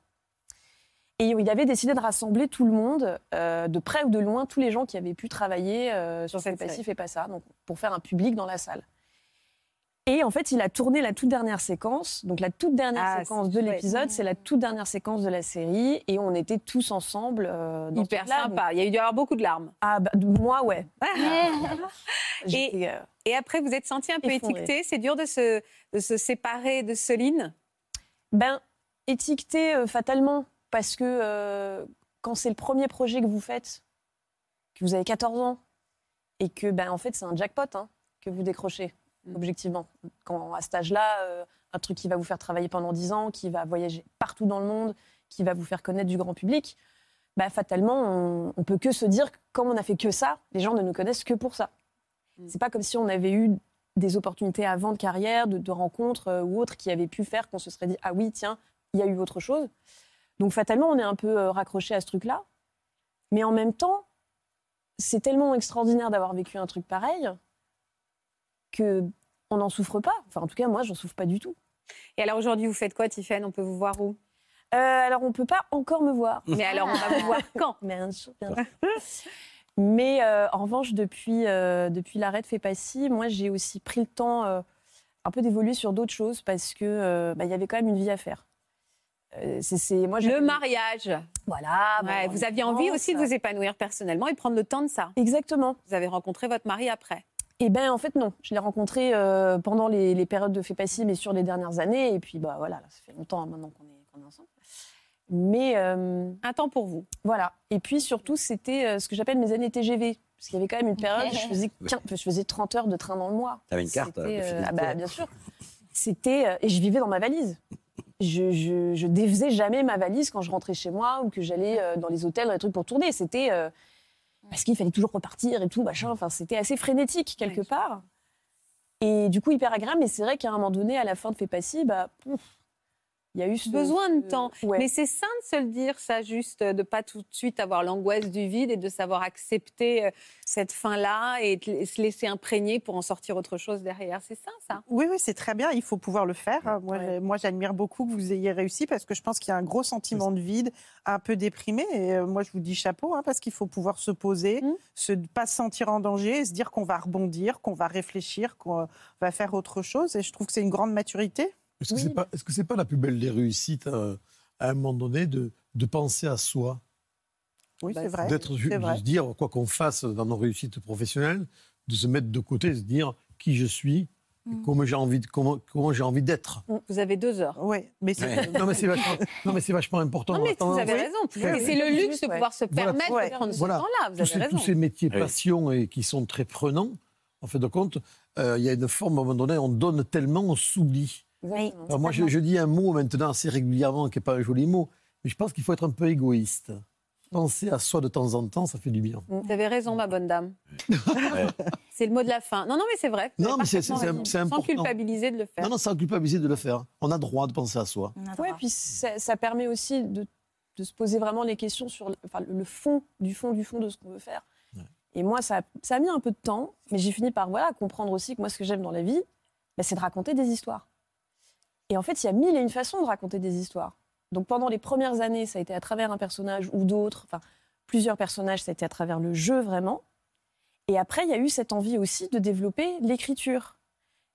Et il avait décidé de rassembler tout le monde, de près ou de loin, tous les gens qui avaient pu travailler sur Fais cette pas ci, série. fais pas ça, donc pour faire un public dans la salle. Et en fait, il a tourné la toute dernière séquence. Donc la toute dernière Ah, séquence de l'épisode, c'est la toute dernière séquence de la série. Et on était tous ensemble. euh, dans Hyper sympa. Il y a eu dû y avoir beaucoup de larmes. Ah, bah, moi, ouais. [laughs] [laughs] et, euh, et après, vous êtes senti un peu étiqueté. C'est dur de se, de se séparer de Céline? Ben, étiqueté euh, fatalement, parce que euh, quand c'est le premier projet que vous faites, que vous avez 14 ans, et que, ben, en fait, c'est un jackpot hein, que vous décrochez. Objectivement. Quand à cet âge-là, euh, un truc qui va vous faire travailler pendant 10 ans, qui va voyager partout dans le monde, qui va vous faire connaître du grand public, ben, fatalement, on, on peut que se dire que comme on n'a fait que ça, les gens ne nous connaissent que pour ça. Mm. C'est pas comme si on avait eu des opportunités avant de carrière, de, de rencontres euh, ou autres qui avaient pu faire qu'on se serait dit ah oui tiens il y a eu autre chose. Donc fatalement on est un peu euh, raccroché à ce truc-là, mais en même temps c'est tellement extraordinaire d'avoir vécu un truc pareil que on n'en souffre pas. Enfin en tout cas moi j'en souffre pas du tout. Et alors aujourd'hui, vous faites quoi, Tiffaine? On peut vous voir où? Euh, alors on peut pas encore me voir. Mais alors, on va vous voir [laughs] quand? Sûr, bien sûr. Mais euh, en revanche, depuis, euh, depuis l'arrêt de Fais pas ci, moi j'ai aussi pris le temps euh, un peu d'évoluer sur d'autres choses parce que euh, bah, y avait quand même une vie à faire. C'est- c'est- moi, Le mariage. Voilà. Ouais, bon, vous aviez envie aussi de vous épanouir personnellement et prendre le temps de ça. Exactement. Vous avez rencontré votre mari après. Eh ben en fait non, je l'ai rencontré euh, pendant les, les périodes de fait passif, mais sur les dernières années. Et puis bah voilà, ça fait longtemps hein, maintenant qu'on est, ensemble. Mais euh, un temps pour vous. Voilà. Et puis surtout c'était euh, ce que j'appelle mes années TGV, parce qu'il y avait quand même une période où je faisais, quin- je faisais 30 heures de train dans le mois. T'avais une carte, ah bah, bien sûr. C'était euh, et je vivais dans ma valise. Je, je, je défaisais jamais ma valise quand je rentrais chez moi ou que j'allais euh, dans les hôtels, dans les trucs pour tourner. C'était euh, parce qu'il fallait toujours repartir et tout, machin. Enfin, c'était assez frénétique quelque part. Et du coup, hyper agréable. Mais c'est vrai qu'à un moment donné, à la fin de Fais pas si, bah, pouf, il y a eu ce Besoin de temps. Ouais. Mais c'est sain de se le dire, ça, juste euh, de pas tout de suite avoir l'angoisse du vide et de savoir accepter euh, cette fin-là et de se laisser imprégner pour en sortir autre chose derrière. C'est sain, ça. Oui, oui, c'est très bien. Il faut pouvoir le faire. hein. Moi, moi, j'admire beaucoup que vous ayez réussi parce que je pense qu'il y a un gros sentiment de vide, un peu déprimé. Et euh, moi, je vous dis chapeau hein, parce qu'il faut pouvoir se poser, Mmh. se pas se sentir en danger, et se dire qu'on va rebondir, qu'on va réfléchir, qu'on va faire autre chose. Et je trouve que c'est une grande maturité. Est-ce que c'est pas, est-ce que c'est pas la plus belle des réussites euh, à un moment donné de, de penser à soi? Oui, c'est vrai. D'être, C'est de vrai. se dire, quoi qu'on fasse dans nos réussites professionnelles, de se mettre de côté, de se dire qui je suis, et comment j'ai envie, de- comment, comment j'ai envie d'être. Vous avez deux heures. Oui, mais c'est. non, mais c'est vachement, non, mais c'est vachement important. Non, mais vous avez oui. raison. Et c'est le luxe de pouvoir se Voilà. permettre Ouais. de prendre ce Voilà. temps-là. Vous tous, avez ces, raison. tous ces métiers passion et qui sont très prenants, en fait de compte, euh, il y a une forme, à un moment donné, on donne tellement, on s'oublie. Alors moi, je, je dis un mot maintenant assez régulièrement, qui n'est pas un joli mot, mais je pense qu'il faut être un peu égoïste. Penser à soi de temps en temps, ça fait du bien. Vous avez raison, ma bonne dame. [laughs] C'est le mot de la fin. Non, non, mais c'est vrai. Non, mais c'est- c'est Sans important. culpabiliser de le faire. Non, non, sans culpabiliser de le faire. On a droit de penser à soi. Ouais, puis ça, ça permet aussi de, de se poser vraiment les questions sur le, enfin, le fond du fond du fond de ce qu'on veut faire. Et moi, ça, ça a mis un peu de temps, mais j'ai fini par voilà, comprendre aussi que moi, ce que j'aime dans la vie, bah, c'est de raconter des histoires. Et en fait, il y a mille et une façons de raconter des histoires. Donc pendant les premières années, ça a été à travers un personnage ou d'autres, enfin plusieurs personnages, ça a été à travers le jeu vraiment. Et après, il y a eu cette envie aussi de développer l'écriture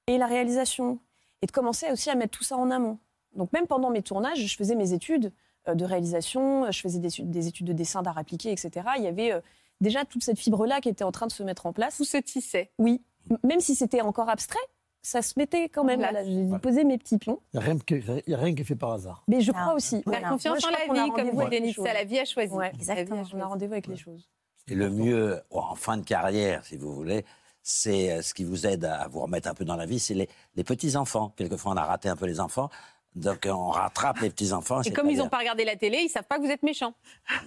et la réalisation et de commencer aussi à mettre tout ça en amont. Donc même pendant mes tournages, je faisais mes études euh, de réalisation, je faisais des, études- des études de dessin, d'art appliqué, etc. Il y avait euh, déjà toute cette fibre-là qui était en train de se mettre en place. Tout se tissait. Oui, même si c'était encore abstrait, ça se mettait quand même. Voilà, J'ai posé mes petits pions. Il n'y a, rien qui- il y a rien qui est fait par hasard. Mais je crois aussi. Faire Voilà. confiance Moi, en la vie, comme vous Denis, ça, la vie a choisi. Ouais, La vie a exactement. On a rendez-vous avec les choses. Et le mieux, en fin de carrière, si vous voulez, c'est euh, ce qui vous aide à vous remettre un peu dans la vie, c'est les, les petits-enfants. Quelquefois, on a raté un peu les enfants. Donc, on rattrape les petits-enfants. Et comme ils n'ont pas regardé la télé, ils savent pas que vous êtes méchant.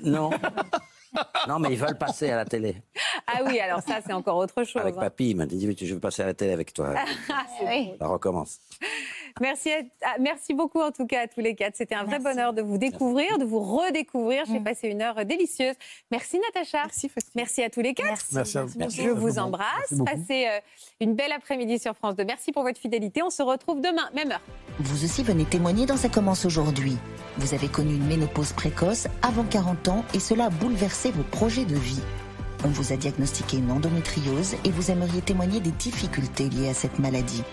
Non. [laughs] non, mais ils veulent passer à la télé. Ah oui, alors ça, c'est encore autre chose. Avec hein. papy, il m'a dit Je veux passer à la télé avec toi. Ah, c'est Ça recommence. Merci, à- ah, merci beaucoup en tout cas à tous les quatre. C'était un vrai bonheur de vous découvrir, de vous redécouvrir. J'ai passé une heure délicieuse. Merci Natacha. Merci, à tous les quatre. Merci à vous. Merci. Je vous embrasse. Passez euh, une belle après-midi sur France 2. Merci pour votre fidélité. On se retrouve demain, même heure. Vous aussi venez témoigner dans Ça commence aujourd'hui. Vous avez connu une ménopause précoce avant 40 ans et cela a bouleversé vos projets de vie. On vous a diagnostiqué une endométriose et vous aimeriez témoigner des difficultés liées à cette maladie.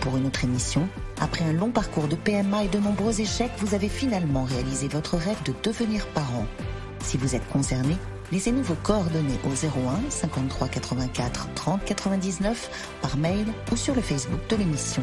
Pour une autre émission, après un long parcours de PMA et de nombreux échecs, vous avez finalement réalisé votre rêve de devenir parent. Si vous êtes concerné, laissez-nous vos coordonnées au 01 53 84 30 99 par mail ou sur le Facebook de l'émission.